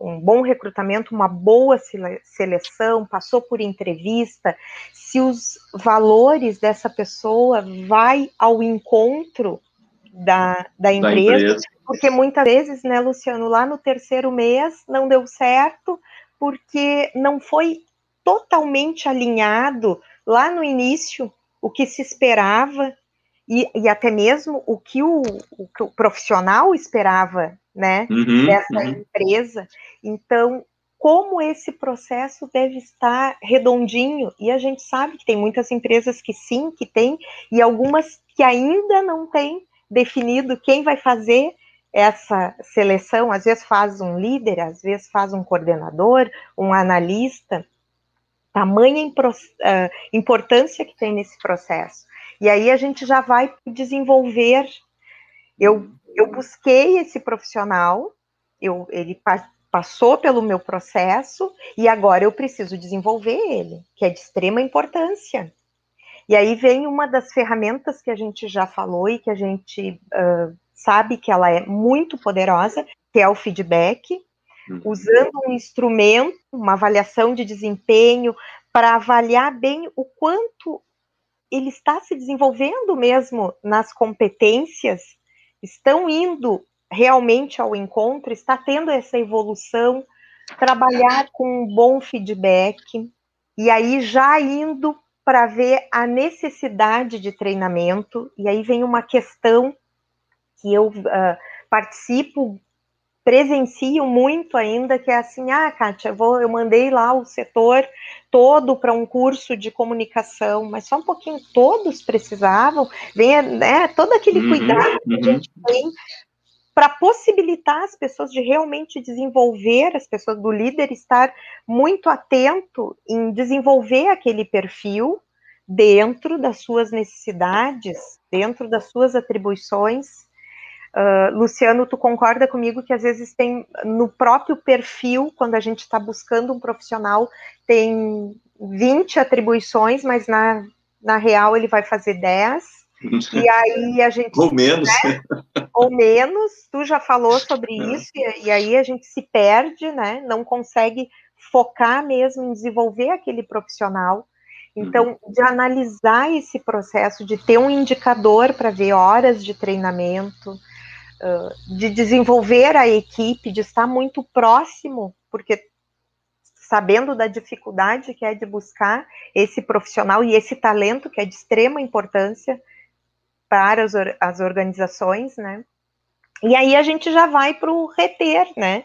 um bom recrutamento, uma boa seleção, passou por entrevista, se os valores dessa pessoa vai ao encontro da, da, empresa, da empresa, porque muitas vezes, né, Luciano, lá no terceiro mês não deu certo, porque não foi totalmente alinhado lá no início o que se esperava e, e até mesmo o que o, o, o profissional esperava, né, uhum, dessa uhum. empresa. Então, como esse processo deve estar redondinho, e a gente sabe que tem muitas empresas que sim, que tem, e algumas que ainda não têm definido quem vai fazer essa seleção, às vezes faz um líder, às vezes faz um coordenador, um analista, tamanha uh, importância que tem nesse processo. E aí a gente já vai desenvolver. Eu, eu busquei esse profissional, eu, ele passou pelo meu processo e agora eu preciso desenvolver ele, que é de extrema importância. E aí vem uma das ferramentas que a gente já falou e que a gente uh, sabe que ela é muito poderosa, que é o feedback. Usando um instrumento, uma avaliação de desempenho, para avaliar bem o quanto ele está se desenvolvendo mesmo nas competências, estão indo realmente ao encontro, está tendo essa evolução, trabalhar com um bom feedback, e aí já indo para ver a necessidade de treinamento, e aí vem uma questão que eu uh, participo, presencio muito ainda, que é assim, ah, Kátia, eu, vou, eu mandei lá o setor todo para um curso de comunicação, mas só um pouquinho, todos precisavam, vem né, todo aquele uhum, cuidado que a uhum. gente tem para possibilitar as pessoas de realmente desenvolver, as pessoas do líder estar muito atento em desenvolver aquele perfil dentro das suas necessidades, dentro das suas atribuições, Uh, Luciano, tu concorda comigo que às vezes tem no próprio perfil, quando a gente está buscando um profissional, tem 20 atribuições, mas na, na real ele vai fazer 10. E aí a gente. Ou menos. Né? Ou menos, tu já falou sobre é. isso, e, e aí a gente se perde, né? Não consegue focar mesmo em desenvolver aquele profissional. Então, uhum. de analisar esse processo, de ter um indicador para ver horas de treinamento, de desenvolver a equipe, de estar muito próximo, porque sabendo da dificuldade que é de buscar esse profissional e esse talento que é de extrema importância para as, as organizações, né? E aí a gente já vai para o reter, né?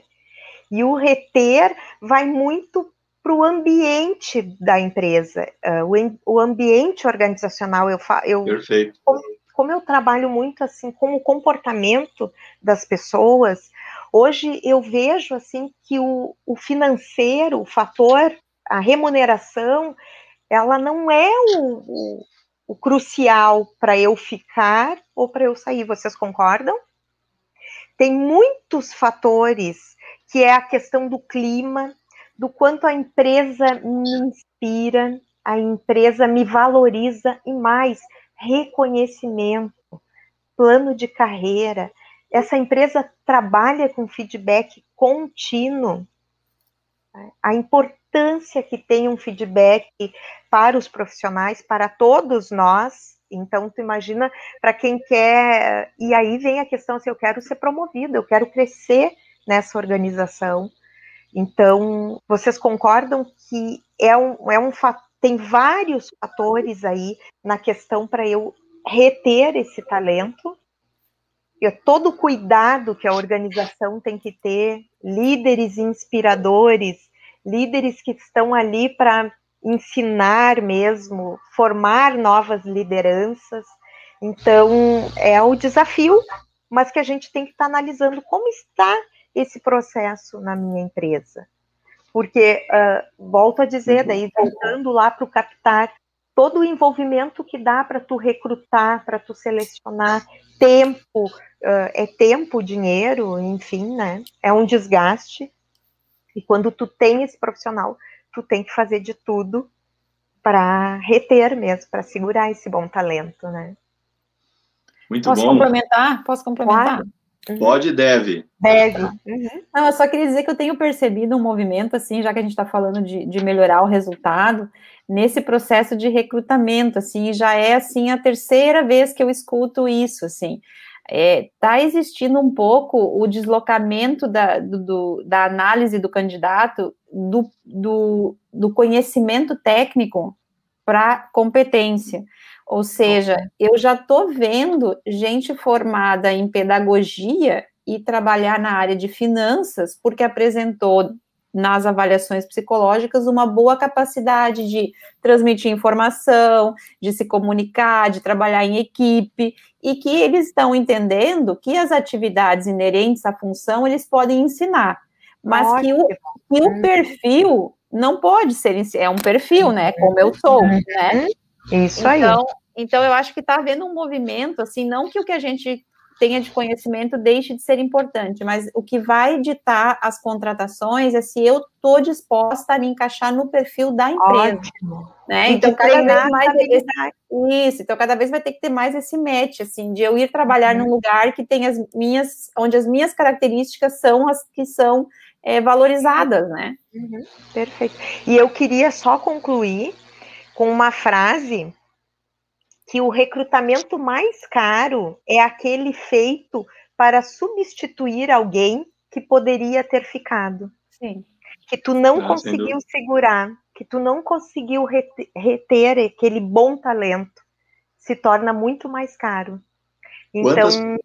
E o reter vai muito para o ambiente da empresa, uh, o, o, ambiente organizacional. Eu, eu Perfeito como eu trabalho muito assim com o comportamento das pessoas, hoje eu vejo assim que o, o financeiro, o fator, a remuneração, ela não é o, o, o crucial para eu ficar ou para eu sair. Vocês concordam? Tem muitos fatores que é a questão do clima, do quanto a empresa me inspira, a empresa me valoriza e mais, reconhecimento, plano de carreira. Essa empresa trabalha com feedback contínuo. A importância que tem um feedback para os profissionais, para todos nós. Então, tu imagina para quem quer. E aí vem a questão se eu quero ser promovido, eu quero crescer nessa organização. Então, vocês concordam que é um, é um fator tem vários fatores aí na questão para eu reter esse talento. E todo o cuidado que a organização tem que ter, líderes inspiradores, líderes que estão ali para ensinar mesmo, formar novas lideranças. Então, é o desafio, mas que a gente tem que estar tá analisando como está esse processo na minha empresa. Porque, uh, volto a dizer, uhum. daí voltando lá para o captar, todo o envolvimento que dá para tu recrutar, para tu selecionar, tempo, uh, é tempo, dinheiro, enfim, né? É um desgaste. E quando tu tem esse profissional, tu tem que fazer de tudo para reter mesmo, para segurar esse bom talento, né? Muito Posso bom. complementar? Posso complementar? Claro. Uhum. Pode e deve. Deve. Uhum. Não, eu só queria dizer que eu tenho percebido um movimento, assim, já que a gente está falando de, de melhorar o resultado, nesse processo de recrutamento, assim, já é, assim, a terceira vez que eu escuto isso, assim. Está é, tá existindo um pouco o deslocamento da, do, da análise do candidato do, do, do conhecimento técnico para competência. Ou seja, eu já estou vendo gente formada em pedagogia e trabalhar na área de finanças, porque apresentou nas avaliações psicológicas uma boa capacidade de transmitir informação, de se comunicar, de trabalhar em equipe, e que eles estão entendendo que as atividades inerentes à função eles podem ensinar, mas que o, que o, perfil não pode ser, é um perfil, né, como eu sou, né? Isso então, aí. Então, eu acho que está havendo um movimento, assim, não que o que a gente tenha de conhecimento deixe de ser importante, mas o que vai ditar as contratações é se eu estou disposta a me encaixar no perfil da empresa. Ótimo. Né? Então, cada vez mais esse, isso, então cada vez vai ter que ter mais esse match, assim, de eu ir trabalhar uhum. num lugar que tem as minhas, onde as minhas características são as que são é, valorizadas, né? Uhum. Perfeito. E eu queria só concluir com uma frase que o recrutamento mais caro é aquele feito para substituir alguém que poderia ter ficado. Sim. Que tu não ah, conseguiu segurar, que tu não conseguiu reter aquele bom talento, se torna muito mais caro. Então. Quantas,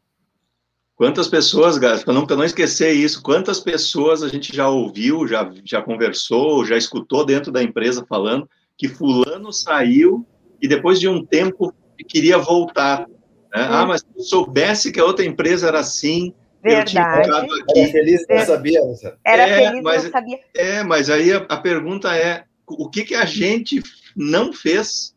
quantas pessoas, para não, não esquecer isso, quantas pessoas a gente já ouviu, já, já conversou, já escutou dentro da empresa falando que Fulano saiu e depois de um tempo queria voltar. Né? Ah, mas se eu soubesse que a outra empresa era assim, Verdade. eu tinha ficado aqui. Era feliz não sabia, Era é, feliz mas, não sabia. É, mas aí a, a, pergunta é, o que, que a gente não fez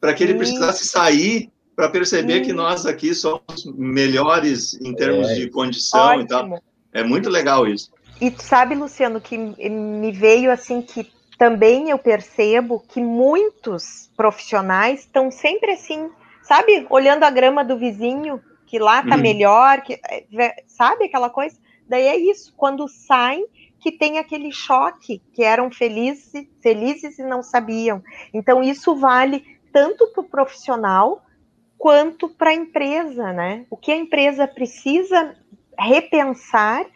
para que ele precisasse sair para perceber que nós aqui somos melhores em termos é. de condição Ótimo. e tal. É muito legal isso. E sabe, Luciano, que me veio assim que também eu percebo que muitos profissionais estão sempre assim, sabe, olhando a grama do vizinho, que lá tá uhum. melhor, que é, sabe aquela coisa? Daí é isso, quando saem que tem aquele choque, que eram felizes, felizes e não sabiam. Então isso vale tanto para o profissional quanto para a empresa, né? O que a empresa precisa repensar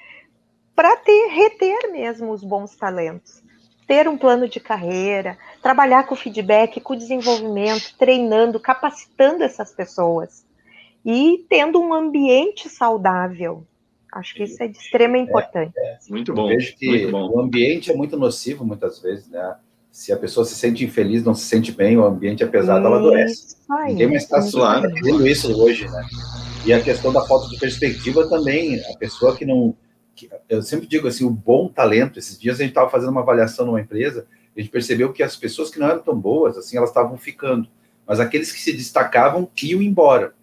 para ter reter mesmo os bons talentos ter um plano de carreira, trabalhar com feedback, com desenvolvimento, treinando, capacitando essas pessoas e tendo um ambiente saudável. Acho que isso é de extrema importância. É, é. Muito bom. Eu vejo que muito bom. o ambiente é muito nocivo muitas vezes, né? Se a pessoa se sente infeliz, não se sente bem, o ambiente é pesado, ela adoece. Aí, Ninguém mais está claro. isso hoje, né? E a questão da falta de perspectiva também, a pessoa que não eu sempre digo assim, o bom talento. Esses dias a gente estava fazendo uma avaliação numa empresa, a gente percebeu que as pessoas que não eram tão boas, assim, elas estavam ficando, mas aqueles que se destacavam iam embora.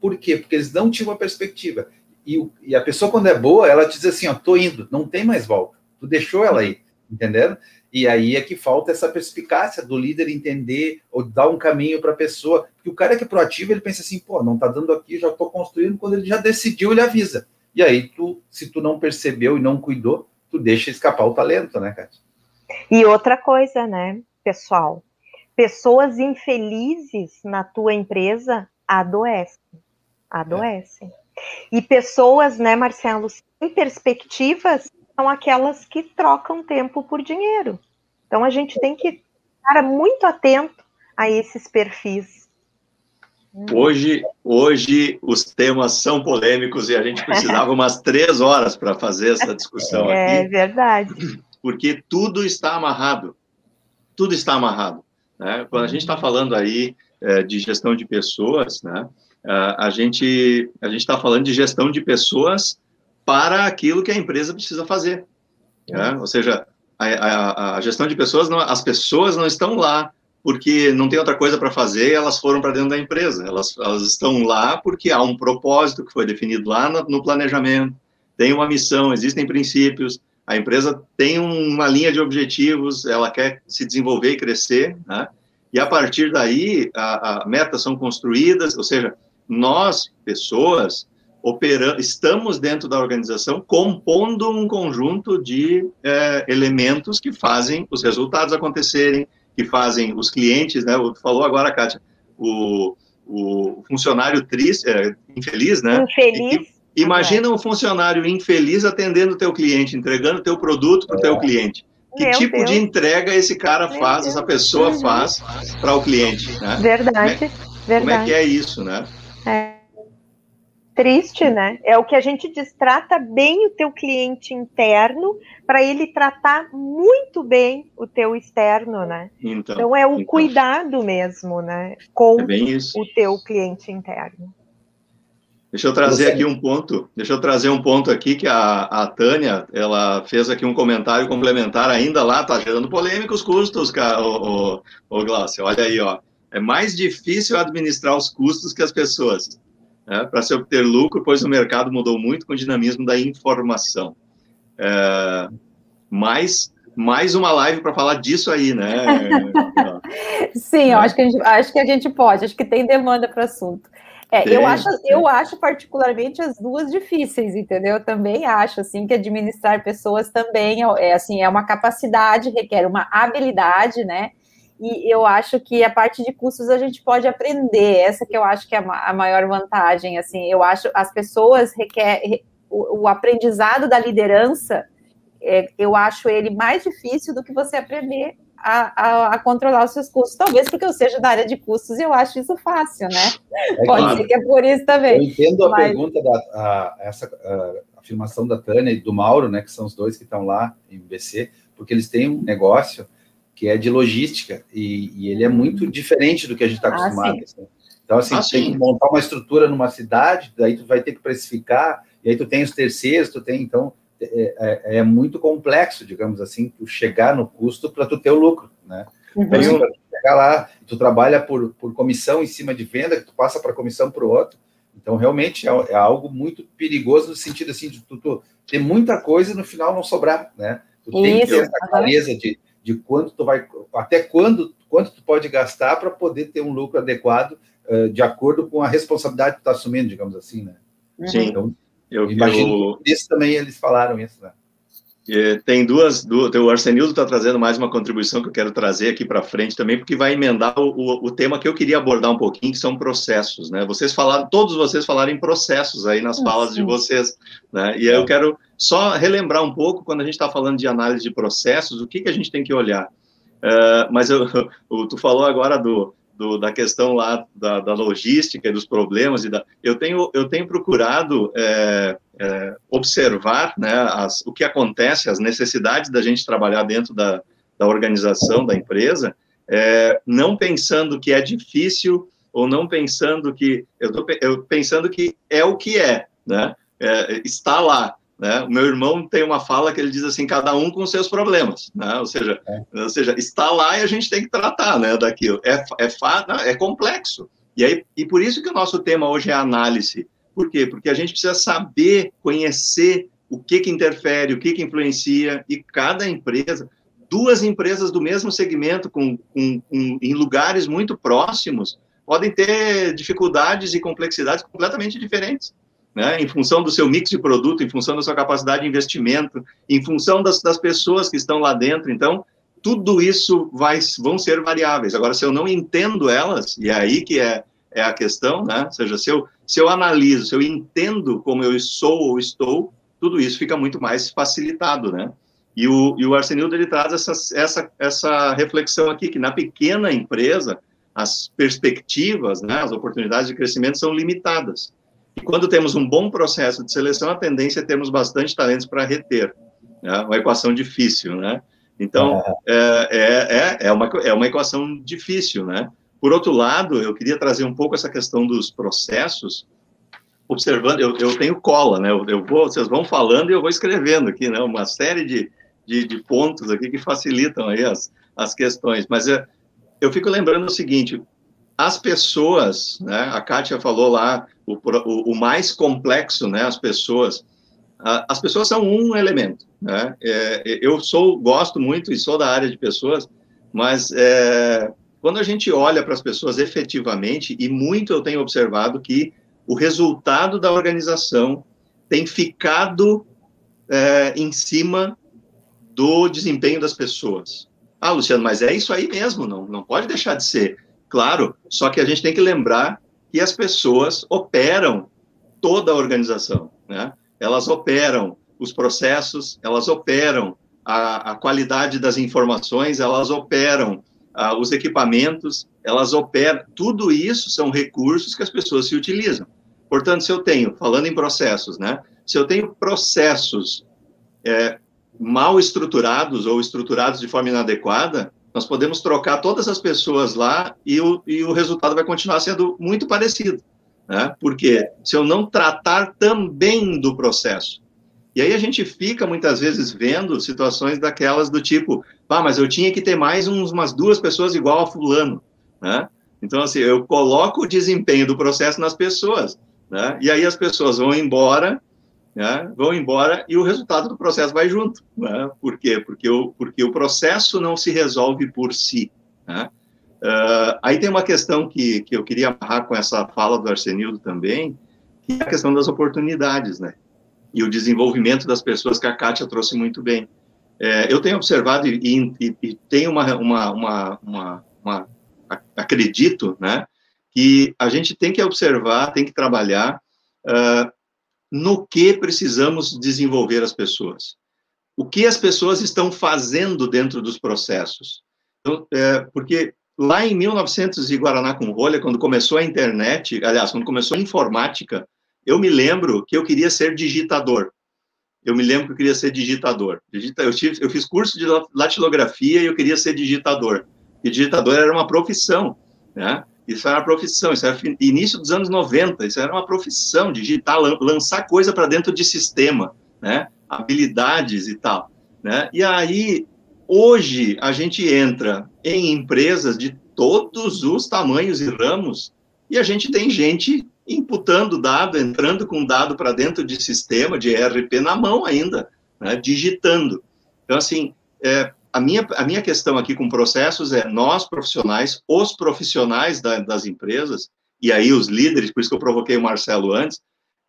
Por quê? Porque eles não tinham uma perspectiva. E, e a pessoa, quando é boa, ela diz assim: ó, tô indo, não tem mais volta. Tu deixou ela aí, entendendo? E aí é que falta essa perspicácia do líder entender ou dar um caminho para a pessoa. Porque o cara que é proativo, ele pensa assim: pô, não tá dando aqui, já tô construindo. Quando ele já decidiu, ele avisa. E aí, tu, se tu não percebeu e não cuidou, tu deixa escapar o talento, né, Kátia? E outra coisa, né, pessoal? Pessoas infelizes na tua empresa adoecem. Adoecem. É. E pessoas, né, Marcelo, sem perspectivas são aquelas que trocam tempo por dinheiro. Então a gente tem que estar muito atento a esses perfis Hoje, hoje os temas são polêmicos e a gente precisava umas três horas para fazer essa discussão é, aqui. É verdade. Porque tudo está amarrado. Tudo está amarrado. Né? Quando a gente está falando aí é, de gestão de pessoas, né, a gente a gente está falando de gestão de pessoas para aquilo que a empresa precisa fazer. Né? Ou seja, a, a, a gestão de pessoas, não, as pessoas não estão lá porque não tem outra coisa para fazer, elas foram para dentro da empresa. Elas, elas estão lá porque há um propósito que foi definido lá no, no planejamento, tem uma missão, existem princípios, a empresa tem uma linha de objetivos, ela quer se desenvolver e crescer, né? e a partir daí, a, a metas são construídas, ou seja, nós, pessoas, operando, estamos dentro da organização compondo um conjunto de é, elementos que fazem os resultados acontecerem, que fazem os clientes, né? Falou agora, Kátia, o, o funcionário triste, é, infeliz, né? Infeliz. imagina um funcionário infeliz atendendo o teu cliente, entregando o teu produto para o teu cliente. que Meu tipo Deus. de entrega esse cara Meu faz, Deus. essa pessoa uhum. faz para o cliente, né? Verdade, como é, verdade. Como é que é isso, né? É triste, né? É o que a gente diz, trata bem o teu cliente interno para ele tratar muito bem o teu externo, né? Então, então é o então. cuidado mesmo, né? Com é o teu cliente interno. Deixa eu trazer aqui um ponto, deixa eu trazer um ponto aqui que a, a Tânia, ela fez aqui um comentário complementar ainda lá, tá gerando polêmicos custos, cara, o, o, o Glaucio, olha aí, ó. É mais difícil administrar os custos que as pessoas né, para se obter lucro, pois o mercado mudou muito com o dinamismo da informação. É, mais, mais uma live para falar disso aí, né? Sim, eu acho que, a gente, acho que a gente pode, acho que tem demanda para o assunto. É, eu, acho, eu acho particularmente as duas difíceis, entendeu? Eu também acho assim que administrar pessoas também é assim é uma capacidade, requer uma habilidade, né? E eu acho que a parte de custos a gente pode aprender, essa que eu acho que é a maior vantagem, assim, eu acho as pessoas requer o, o aprendizado da liderança, é, eu acho ele mais difícil do que você aprender a, a, a, controlar os seus custos. Talvez porque eu seja da área de custos e eu acho isso fácil, né? É Pode claro. ser que é por isso também. Eu entendo Mas... a pergunta da a, essa afirmação da Tânia e do Mauro, né? Que são os dois que estão lá em BC, porque eles têm um negócio que é de logística, e, e ele é muito diferente do que a gente está ah, acostumado. assim. Então, assim, ah, tem que montar uma estrutura numa cidade, daí tu vai ter que precificar, e aí tu tem os terceiros, tu tem, então, é, é, é muito complexo, digamos assim, tu chegar no custo para tu ter o lucro, né? Uhum. Então, assim, tu chegar lá, tu trabalha por, por comissão em cima de venda, que tu passa para comissão para o outro, então, realmente, é, é, algo muito perigoso no sentido, assim, de tu, tu ter muita coisa e no final não sobrar, né? Tu Isso, tem que ter essa clareza de de quanto tu vai, até quando, quanto tu pode gastar para poder ter um lucro adequado uh, de acordo com a responsabilidade que tu está assumindo, digamos assim, né? Sim. Então, eu imagino eu... isso também eles falaram isso, né? Tem duas, do, o Arsenildo está trazendo mais uma contribuição que eu quero trazer aqui para frente também, porque vai emendar o, o, o, tema que eu queria abordar um pouquinho, que são processos, né? Vocês falaram, todos vocês falaram em processos aí nas falas de vocês, né? E aí eu quero só relembrar um pouco, quando a gente está falando de análise de processos, o que, que a gente tem que olhar. Uh, mas eu, tu falou agora do, do, da questão lá da, da, logística e dos problemas. E da, eu, tenho, eu tenho procurado é, é, observar né, as, o que acontece, as necessidades da gente trabalhar dentro da, da organização, da empresa, é, não pensando que é difícil ou não pensando que. Eu estou pensando que é o que é, né? É, está lá. Né? O meu irmão tem uma fala que ele diz assim, cada um com seus problemas, né? ou, seja, é. ou seja, está lá e a gente tem que tratar né, daquilo. É, é, é complexo. E, aí, e por isso que o nosso tema hoje é análise. Por quê? Porque a gente precisa saber, conhecer o que, que interfere, o que, que influencia, e cada empresa, duas empresas do mesmo segmento, com, com, com, em lugares muito próximos, podem ter dificuldades e complexidades completamente diferentes né, em função do seu mix de produto, em função da sua capacidade de investimento, em função das, das pessoas que estão lá dentro. Então, tudo isso vai, vão ser variáveis. Agora, se eu não entendo elas, e é aí que é, é a questão, né? Ou seja, se eu, se eu analiso, se eu entendo como eu sou ou estou, tudo isso fica muito mais facilitado, né? E o, e o Arsenildo, ele traz essa, essa, essa reflexão aqui, que na pequena empresa, as perspectivas, né, as oportunidades de crescimento são limitadas. E quando temos um bom processo de seleção, a tendência é termos bastante talentos para reter. Né? Uma equação difícil, né? Então, é, é, é, é, uma, é uma equação difícil, né? Por outro lado, eu queria trazer um pouco essa questão dos processos, observando, eu, eu tenho cola, né? Eu, eu vou, vocês vão falando e eu vou escrevendo aqui, né? Uma série de, de, de pontos aqui que facilitam aí as, as questões. Mas eu, eu fico lembrando o seguinte, as pessoas, né? A Kátia falou lá o, o, o mais complexo, né? As pessoas, as pessoas são um elemento, né? É, eu sou, gosto muito e sou da área de pessoas, mas é, quando a gente olha para as pessoas efetivamente, e muito eu tenho observado que o resultado da organização tem ficado é, em cima do desempenho das pessoas. Ah, Luciano, mas é isso aí mesmo, não, não pode deixar de ser. Claro, só que a gente tem que lembrar que as pessoas operam toda a organização, né? Elas operam os processos, elas operam a, a qualidade das informações, elas operam uh, os equipamentos, elas operam, tudo isso são recursos que as pessoas se utilizam. Portanto, se eu tenho, falando em processos, né, se eu tenho processos é, mal estruturados ou estruturados de forma inadequada, nós podemos trocar todas as pessoas lá e o, e o resultado vai continuar sendo muito parecido. Né? Porque se eu não tratar também do processo, e aí a gente fica muitas vezes vendo situações daquelas do tipo, mas eu tinha que ter mais uns, umas duas pessoas igual a fulano, né? Então, assim, eu coloco o desempenho do processo nas pessoas, né? E aí as pessoas vão embora, né? Vão embora e o resultado do processo vai junto, né? Por quê? Porque o, porque o processo não se resolve por si, né? Uh, aí tem uma questão que, que eu queria amarrar com essa fala do Arsenildo também, que é a questão das oportunidades, né? e o desenvolvimento das pessoas que a Kátia trouxe muito bem. É, eu tenho observado e, e, e tenho uma, uma, uma, uma, uma acredito, né, que a gente tem que observar, tem que trabalhar uh, no que precisamos desenvolver as pessoas. O que as pessoas estão fazendo dentro dos processos. Então, é, porque lá em 1900 e Guaraná com rolha, quando começou a internet, aliás, quando começou a informática, eu me lembro que eu queria ser digitador. Eu me lembro que eu queria ser digitador. Eu, tive, eu fiz curso de datilografia e eu queria ser digitador. E digitador era uma profissão, né? Isso era uma profissão, isso era início dos anos 90, isso era uma profissão, digitar, lançar coisa para dentro de sistema, né? Habilidades e tal, né? E aí, hoje, a gente entra em empresas de todos os tamanhos e ramos e a gente tem gente imputando dado, entrando com dado para dentro de sistema, de ERP na mão ainda, né, digitando. Então, assim, é, a, minha, a minha questão aqui com processos é nós profissionais, os profissionais da, das empresas, e aí os líderes, por isso que eu provoquei o Marcelo antes,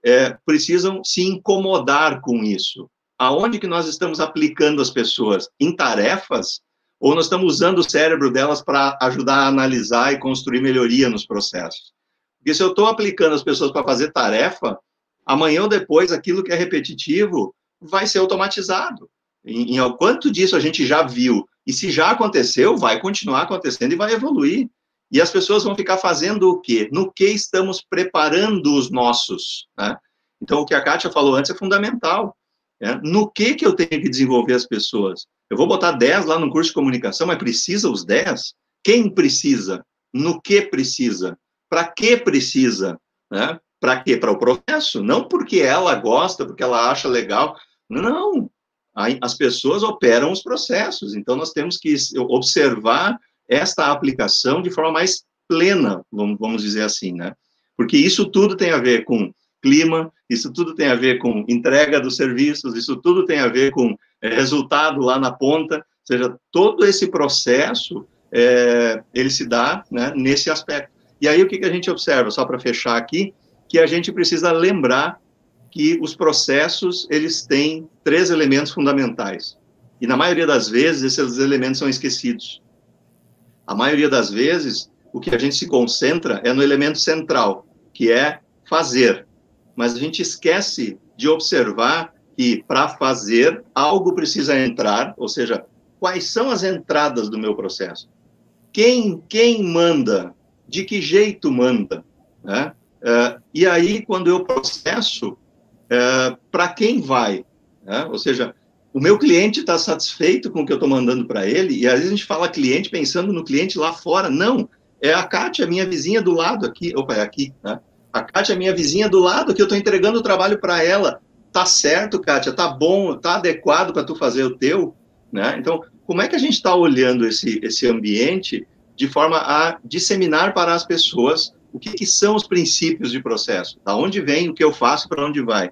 é, precisam se incomodar com isso. Aonde que nós estamos aplicando as pessoas? Em tarefas? Ou nós estamos usando o cérebro delas para ajudar a analisar e construir melhoria nos processos? Porque se eu estou aplicando as pessoas para fazer tarefa, amanhã ou depois aquilo que é repetitivo vai ser automatizado. Em, em quanto disso a gente já viu e se já aconteceu, vai continuar acontecendo e vai evoluir. E as pessoas vão ficar fazendo o quê? No que estamos preparando os nossos. Né? Então, o que a Kátia falou antes é fundamental. Né? No que, que eu tenho que desenvolver as pessoas? Eu vou botar 10 lá no curso de comunicação, mas precisa os 10? Quem precisa? No que precisa? Para que precisa? Né? Para quê? Para o processo? Não porque ela gosta, porque ela acha legal. Não. As pessoas operam os processos, então nós temos que observar esta aplicação de forma mais plena, vamos dizer assim, né? Porque isso tudo tem a ver com clima, isso tudo tem a ver com entrega dos serviços, isso tudo tem a ver com é, resultado lá na ponta, ou seja, todo esse processo, é, ele se dá né, nesse aspecto. E aí o que, que a gente observa, só para fechar aqui, que a gente precisa lembrar que os processos, eles têm três elementos fundamentais. E na maioria das vezes, esses elementos são esquecidos. A maioria das vezes, o que a gente se concentra é no elemento central, que é fazer. Mas a gente esquece de observar que para fazer, algo precisa entrar, ou seja, quais são as entradas do meu processo? Quem, quem manda de que jeito manda, né? Uh, e aí, quando eu processo, uh, é, para quem vai? Né? Ou seja, o meu cliente está satisfeito com o que eu estou mandando para ele, e às vezes a gente fala cliente pensando no cliente lá fora. Não, é a Kátia, minha vizinha do lado aqui. Opa, é aqui, né? A Kátia minha vizinha do lado, que eu estou entregando o trabalho para ela. Tá certo, Kátia, tá bom, tá adequado para tu fazer o teu, né? Então, como é que a gente está olhando esse, esse ambiente de forma a disseminar para as pessoas o que, que são os princípios de processo, da onde vem, o que eu faço, para onde vai.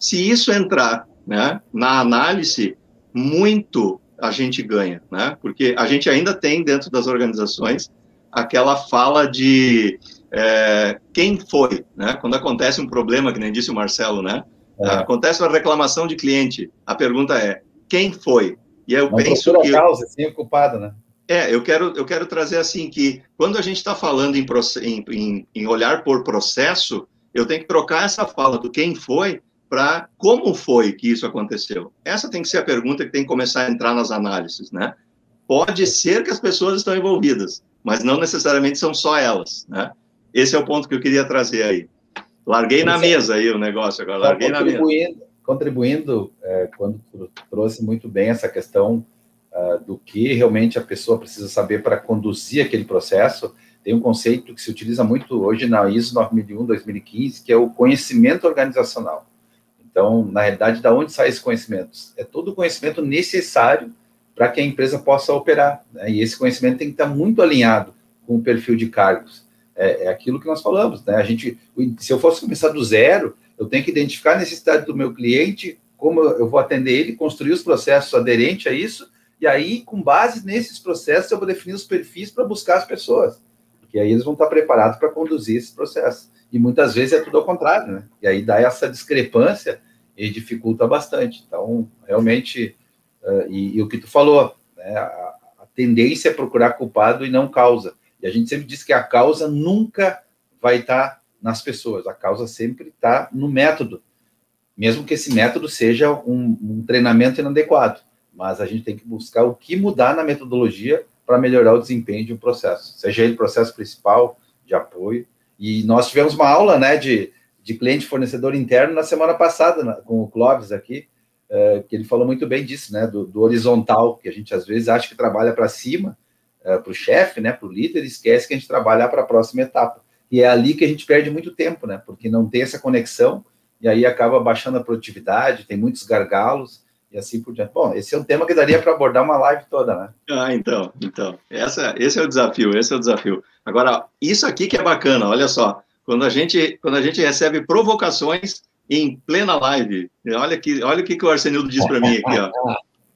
Se isso entrar né, na análise, muito a gente ganha, né? Porque a gente ainda tem dentro das organizações aquela fala de é, quem foi, né? Quando acontece um problema, que nem disse o Marcelo, né? É. Acontece uma reclamação de cliente, a pergunta é quem foi? E eu Não penso que causa, sim, culpado, né? É, eu quero, eu quero trazer assim que quando a gente está falando em, em, em, olhar por processo, eu tenho que trocar essa fala do quem foi para como foi que isso aconteceu? Essa tem que ser a pergunta que tem que começar a entrar nas análises, né? Pode ser que as pessoas estão envolvidas, mas não necessariamente são só elas, né? Esse é o ponto que eu queria trazer aí. Larguei na mesa aí o negócio agora, larguei na mesa. Contribuindo, é, quando trouxe muito bem essa questão uh, do que realmente a pessoa precisa saber para conduzir aquele processo, tem um conceito que se utiliza muito hoje na ISO 9001-2015, que é o conhecimento organizacional. Então, na realidade, da onde sai esse conhecimento? É todo o conhecimento necessário para que a empresa possa operar. Né? E esse conhecimento tem que estar muito alinhado com o perfil de cargos. É, é, aquilo que nós falamos, né? A gente, se eu fosse começar do zero, eu tenho que identificar a necessidade do meu cliente, como eu vou atender ele, construir os processos aderentes a isso, e aí, com base nesses processos, eu vou definir os perfis para buscar as pessoas. Porque aí eles vão estar preparados para conduzir esse processo. E muitas vezes é tudo ao contrário, né? E aí dá essa discrepância e dificulta bastante. Então, realmente, uh, e, e, o que tu falou, né? A, a tendência é procurar culpado e não causa. E a gente sempre diz que a causa nunca vai estar nas pessoas, a causa sempre está no método, mesmo que esse método seja um, um treinamento inadequado. Mas a gente tem que buscar o que mudar na metodologia para melhorar o desempenho de um processo, seja ele processo principal de apoio, e nós tivemos uma aula né, de, de cliente fornecedor interno na semana passada, né, com o Clóvis aqui, é, que ele falou muito bem disso, né, do, do horizontal, que a gente às vezes acha que trabalha para cima, é, para o chefe, né, para o líder, e esquece que a gente trabalha para a próxima etapa. E é ali que a gente perde muito tempo, né, porque não tem essa conexão, e aí acaba baixando a produtividade, tem muitos gargalos, e assim por diante. Bom, esse é um tema que daria para abordar uma live toda, né? Ah, então, então. Essa, esse é o desafio, esse é o desafio. Agora, isso aqui que é bacana, olha só. Quando a gente, quando a gente recebe provocações em plena live, olha, que, olha o que, que o Arsenildo diz para mim aqui, ó.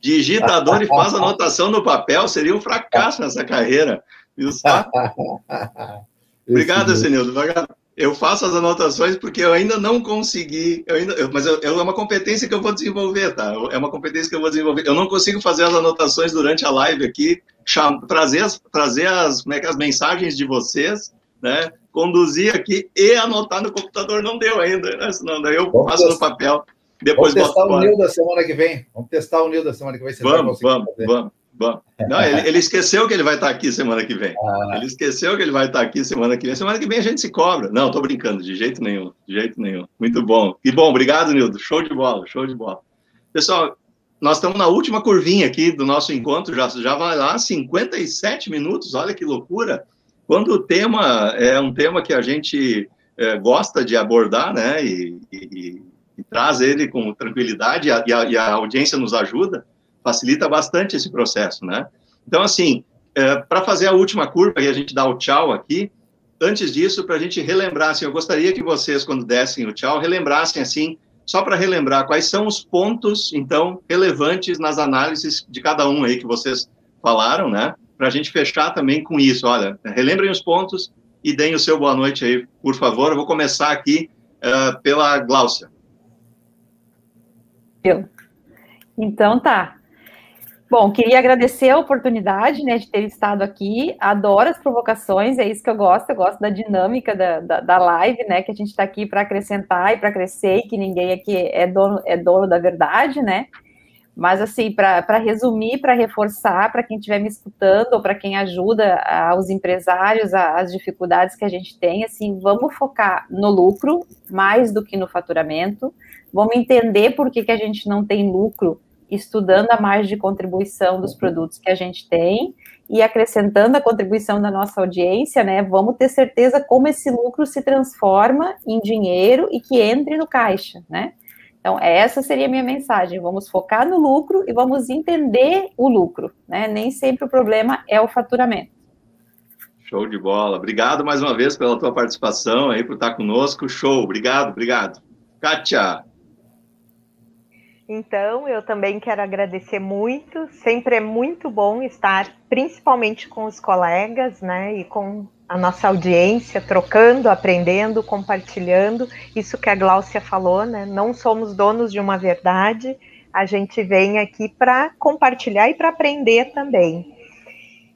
Digitador e faz anotação no papel seria um fracasso nessa carreira. Viu? Obrigado, Arsenildo. Obrigado eu faço as anotações porque eu ainda não consegui, eu ainda, eu, mas eu, é uma competência que eu vou desenvolver, tá? É uma competência que eu vou desenvolver. Eu não consigo fazer as anotações durante a live aqui, cham, trazer, as, trazer as, como é que, as mensagens de vocês, né? Conduzir aqui e anotar no computador não deu ainda, né? Senão daí eu vamos faço testar. no papel. Depois vamos testar o Nil da semana que vem. Vamos testar o Nil da semana que vem. Vamos, vamos, vamos. Bom, não, ele, ele, esqueceu que ele vai estar aqui semana que vem. Ah. Ele esqueceu que ele vai estar aqui semana que vem. Semana que vem a gente se cobra. Não, estou brincando, de jeito nenhum, de jeito nenhum. Muito bom. E bom, obrigado, Nildo. Show de bola, show de bola. Pessoal, nós estamos na última curvinha aqui do nosso encontro, já, já vai lá 57 minutos, olha que loucura. Quando o tema é um tema que a gente é, gosta de abordar, né, e, e, e, traz ele com tranquilidade, e a, e a audiência nos ajuda, facilita bastante esse processo, né? Então, assim, é, para fazer a última curva e a gente dá o tchau aqui, antes disso, para a gente relembrar, assim, eu gostaria que vocês, quando dessem o tchau, relembrassem, assim, só para relembrar quais são os pontos, então, relevantes nas análises de cada um aí que vocês falaram, né? Para a gente fechar também com isso. Olha, relembrem os pontos e deem o seu boa noite aí, por favor. Eu vou começar aqui uh, pela Gláucia. Eu. Então tá. Bom, queria agradecer a oportunidade, né, de ter estado aqui. Adoro as provocações, é isso que eu gosto. Eu gosto da dinâmica da, da, da live, né, que a gente está aqui para acrescentar e para crescer, e que ninguém aqui é dono, é dono da verdade, né. Mas, assim, para resumir, para reforçar, para quem estiver me escutando, ou para quem ajuda aos empresários, as dificuldades que a gente tem, assim, vamos focar no lucro mais do que no faturamento. Vamos entender por que, que a gente não tem lucro estudando a margem de contribuição dos produtos que a gente tem e acrescentando a contribuição da nossa audiência, né, vamos ter certeza como esse lucro se transforma em dinheiro e que entre no caixa, né? Então, essa seria a minha mensagem. Vamos focar no lucro e vamos entender o lucro, né? Nem sempre o problema é o faturamento. Show de bola. Obrigado mais uma vez pela tua participação aí, por estar conosco. Show. Obrigado, obrigado. Kátia, então, eu também quero agradecer muito. Sempre é muito bom estar, principalmente com os colegas, né, e com a nossa audiência, trocando, aprendendo, compartilhando. Isso que a Gláucia falou, né? Não somos donos de uma verdade. A gente vem aqui para compartilhar e para aprender também.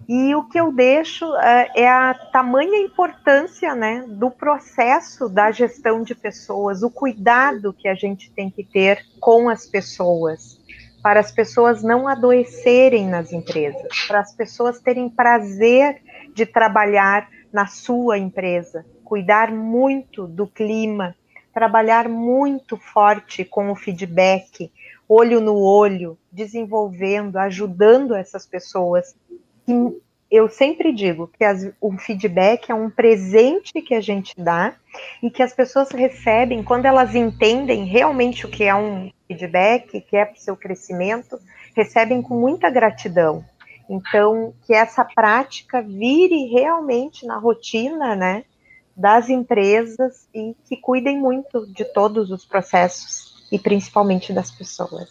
E o que eu deixo é, é a tamanha importância né, do processo da gestão de pessoas, o cuidado que a gente tem que ter com as pessoas, para as pessoas não adoecerem nas empresas, para as pessoas terem prazer de trabalhar na sua empresa, cuidar muito do clima, trabalhar muito forte com o feedback, olho no olho, desenvolvendo, ajudando essas pessoas. Eu sempre digo que as, o feedback é um presente que a gente dá e que as pessoas recebem quando elas entendem realmente o que é um feedback, que é para o seu crescimento, recebem com muita gratidão. Então, que essa prática vire realmente na rotina, né, das empresas e que cuidem muito de todos os processos e principalmente das pessoas.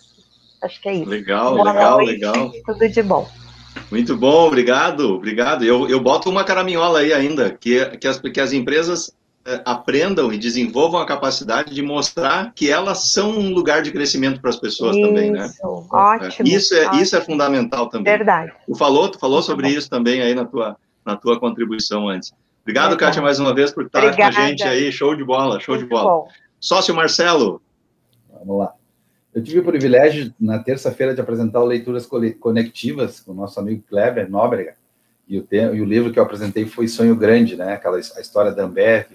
Acho que é isso. Legal, Boa legal, noite, legal. Tudo de bom. Muito bom, obrigado, obrigado. Eu, eu boto uma caraminhola aí ainda, que, que, as, que as empresas eh, aprendam e desenvolvam a capacidade de mostrar que elas são um lugar de crescimento para as pessoas isso, também, né? Ótimo. Isso é, ótimo. isso é fundamental também. Verdade. Tu falou, tu falou sobre isso também aí na tua, na tua contribuição antes. Obrigado, Verdade. Kátia, mais uma vez por estar Obrigada. com a gente aí. Show de bola, show Muito de bola. Bom. Sócio Marcelo. Vamos lá. Eu tive o privilégio, na terça-feira, de apresentar o Leituras Conectivas com o nosso amigo Kleber Nóbrega. E o, e o livro que eu apresentei foi Sonho Grande, né? Aquela a história da Ambev,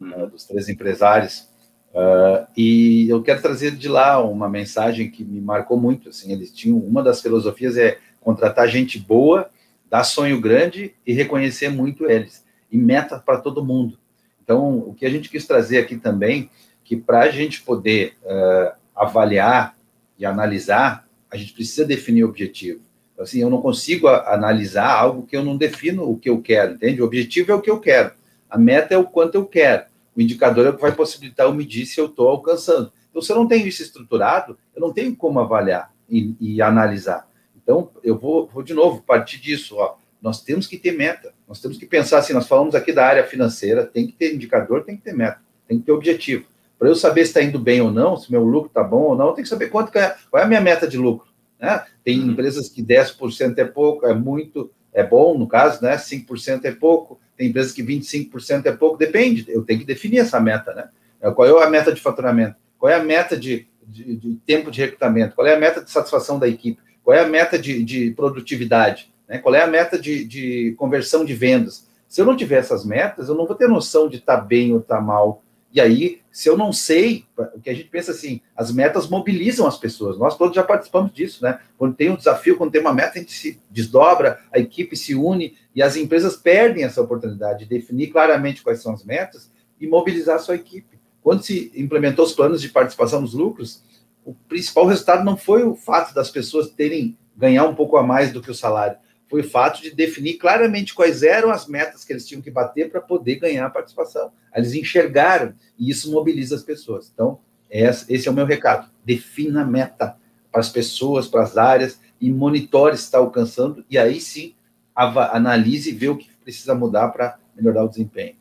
uh, dos três empresários. Uh, e eu quero trazer de lá uma mensagem que me marcou muito. Assim, eles tinham uma das filosofias é contratar gente boa, dar sonho grande e reconhecer muito eles e meta para todo mundo. Então, o que a gente quis trazer aqui também, que para a gente poder uh, avaliar e analisar, a gente precisa definir o objetivo. Então, assim, eu não consigo analisar algo que eu não defino o que eu quero, entende? O objetivo é o que eu quero. A meta é o quanto eu quero. O indicador é o que vai possibilitar eu medir se eu estou alcançando. Então, se eu não tenho isso estruturado, eu não tenho como avaliar e, e analisar. Então, eu vou, vou, de novo partir disso. Ó. Nós temos que ter meta. Nós temos que pensar assim. Nós falamos aqui da área financeira, tem que ter indicador, tem que ter meta, tem que ter objetivo. Para eu saber se está indo bem ou não, se meu lucro está bom ou não, eu tenho que saber quanto que é, qual é a minha meta de lucro. Né? Tem uhum. empresas que 10% é pouco, é muito, é bom, no caso, né? 5% é pouco, tem empresas que 25% é pouco, depende, eu tenho que definir essa meta, né? É, qual é a meta de faturamento? Qual é a meta de, de, de tempo de recrutamento? Qual é a meta de satisfação da equipe? Qual é a meta de, de produtividade? Né? Qual é a meta de, de conversão de vendas? Se eu não tiver essas metas, eu não vou ter noção de estar tá bem ou estar tá mal. E aí, se eu não sei, o que a gente pensa assim, as metas mobilizam as pessoas. Nós todos já participamos disso, né? Quando tem um desafio, quando tem uma meta, a gente se desdobra, a equipe se une e as empresas perdem essa oportunidade de definir claramente quais são as metas e mobilizar a sua equipe. Quando se implementou os planos de participação nos lucros, o principal resultado não foi o fato das pessoas terem ganhar um pouco a mais do que o salário, foi o fato de definir claramente quais eram as metas que eles tinham que bater para poder ganhar a participação. Eles enxergaram e isso mobiliza as pessoas. Então, esse é o meu recado. Defina a meta para as pessoas, para as áreas e monitore se está alcançando e aí sim analise e vê o que precisa mudar para melhorar o desempenho.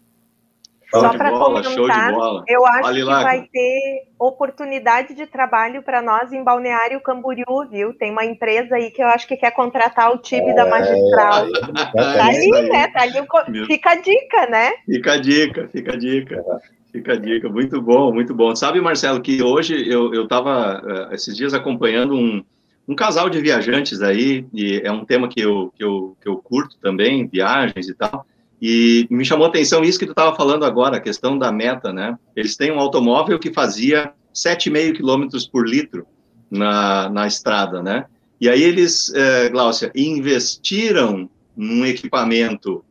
Só para comentar, eu acho vale que lá. vai ter oportunidade de trabalho para nós em Balneário Camboriú, viu? Tem uma empresa aí que eu acho que quer contratar o time é, da magistral. tá ali, né? Tá ali, fica a dica, né? Fica a dica, fica a dica. Fica a dica, muito bom, muito bom. Sabe, Marcelo, que hoje eu estava, eh, esses dias, acompanhando um, um casal de viajantes aí, e é um tema que eu, que eu, que eu curto também, viagens e tal, e me chamou a atenção isso que tu estava falando agora, a questão da meta, né? Eles têm um automóvel que fazia 7,5 km por litro na, na estrada, né? E aí eles, é, Gláucia, investiram num equipamento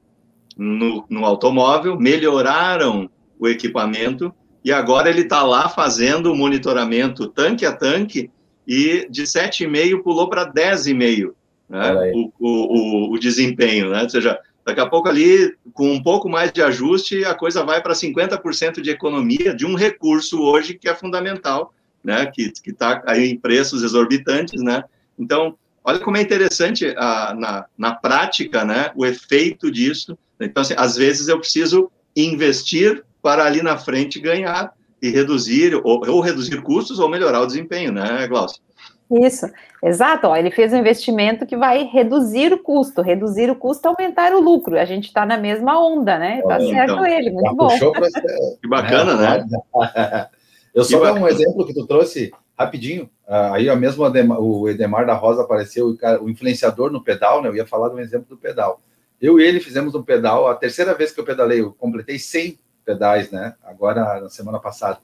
no, no automóvel, melhoraram o equipamento e agora ele está lá fazendo o monitoramento tanque a tanque e de 7,5 pulou para 10,5 né? o, o, o, o desempenho, né? Ou seja, Daqui a pouco ali, com um pouco mais de ajuste, a coisa vai para 50% de economia de um recurso hoje que é fundamental, né? Que está aí em preços exorbitantes, né? Então, olha como é interessante a, na, na prática, né? O efeito disso. Então, assim, às vezes eu preciso investir para ali na frente ganhar e reduzir, ou, ou reduzir custos ou melhorar o desempenho, né, Glaucio? Isso, exato. Ó, ele fez um investimento que vai reduzir o custo. Reduzir o custo é aumentar o lucro. A gente está na mesma onda, né? Tá certo então, ele, muito bom. Que bacana, né? Eu só dar um exemplo que tu trouxe rapidinho. Ah, aí a mesma o Edemar da Rosa apareceu, o influenciador no pedal, né? Eu ia falar de um exemplo do pedal. Eu e ele fizemos um pedal, a terceira vez que eu pedalei, eu completei 100 pedais, né? Agora, na semana passada.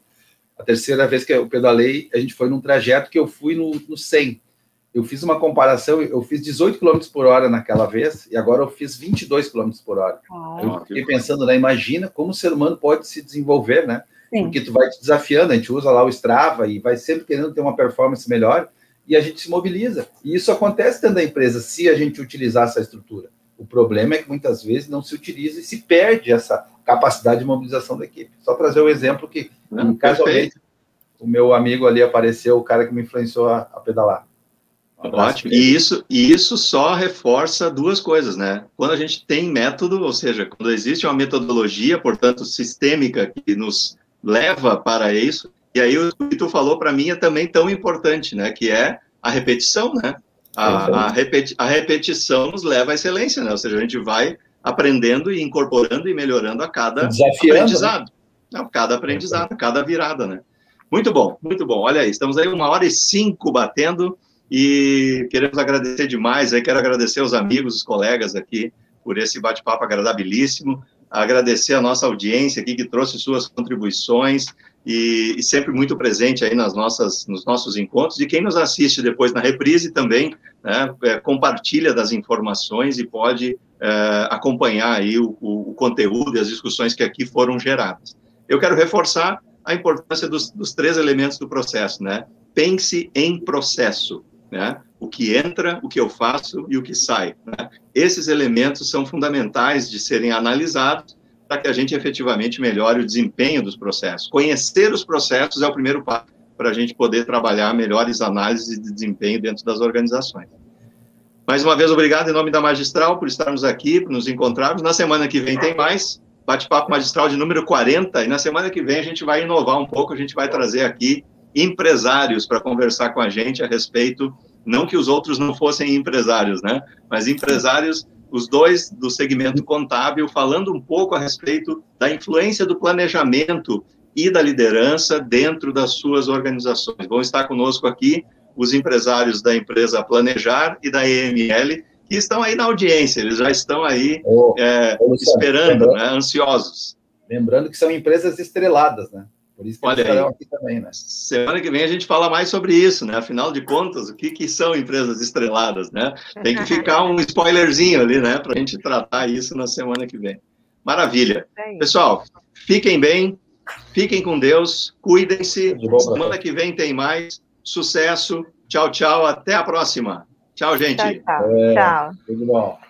A terceira vez que eu pedalei, a gente foi num trajeto que eu fui no, no 100. Eu fiz uma comparação, eu fiz 18 km por hora naquela vez, e agora eu fiz 22 km por hora. Ah, eu fiquei pensando, né? Imagina como o ser humano pode se desenvolver, né? Sim. Porque tu vai te desafiando, a gente usa lá o Strava e vai sempre querendo ter uma performance melhor, e a gente se mobiliza. E isso acontece dentro da empresa, se a gente utilizar essa estrutura. O problema é que muitas vezes não se utiliza e se perde essa capacidade de mobilização da equipe. Só trazer o um exemplo que, não, casualmente, o meu amigo ali apareceu, o cara que me influenciou a, a pedalar. Um Ótimo. E isso, e isso só reforça duas coisas, né? Quando a gente tem método, ou seja, quando existe uma metodologia, portanto, sistêmica, que nos leva para isso, e aí o que tu falou para mim é também tão importante, né? Que é a repetição, né? A, a, repeti a repetição nos leva à excelência, né? Ou seja, a gente vai aprendendo e incorporando e melhorando a cada né? aprendizado. Né? Cada aprendizado, cada virada, né? Muito bom, muito bom. Olha aí, estamos aí uma hora e cinco batendo e queremos agradecer demais. Aí quero agradecer aos amigos, os colegas aqui por esse bate-papo agradabilíssimo. Agradecer a nossa audiência aqui que trouxe suas contribuições e, e, sempre muito presente aí nas nossas, nos nossos encontros. E quem nos assiste depois na reprise também né, é, compartilha das informações e pode é, acompanhar aí o, o, o, conteúdo e as discussões que aqui foram geradas. Eu quero reforçar a importância dos, dos três elementos do processo, né? Pense em processo, né? O que entra, o que eu faço e o que sai. Né? Esses elementos são fundamentais de serem analisados para que a gente efetivamente melhore o desempenho dos processos. Conhecer os processos é o primeiro passo para a gente poder trabalhar melhores análises de desempenho dentro das organizações. Mais uma vez, obrigado em nome da Magistral por estarmos aqui, por nos encontrarmos. Na semana que vem tem mais bate-papo magistral de número 40, e na semana que vem a gente vai inovar um pouco, a gente vai trazer aqui empresários para conversar com a gente a respeito, não que os outros não fossem empresários, né? Mas empresários, os dois do segmento contábil, falando um pouco a respeito da influência do planejamento e da liderança dentro das suas organizações. Vão estar conosco aqui os empresários da empresa Planejar e da EML, que estão aí na audiência, eles já estão aí oh, é, esperando, né, ansiosos. Lembrando que são empresas estreladas, né? Por isso que Olha eles aqui também, né? Semana que vem a gente fala mais sobre isso, né? Afinal de contas, o que, que são empresas estreladas, né? Tem que ficar um spoilerzinho ali, né? Para a gente tratar isso na semana que vem. Maravilha. Pessoal, fiquem bem, fiquem com Deus, cuidem-se. Semana que vem tem mais. Sucesso. Tchau, tchau. Até a próxima. Tchau, gente. Tchau, tchau. É, tchau. Tudo bom.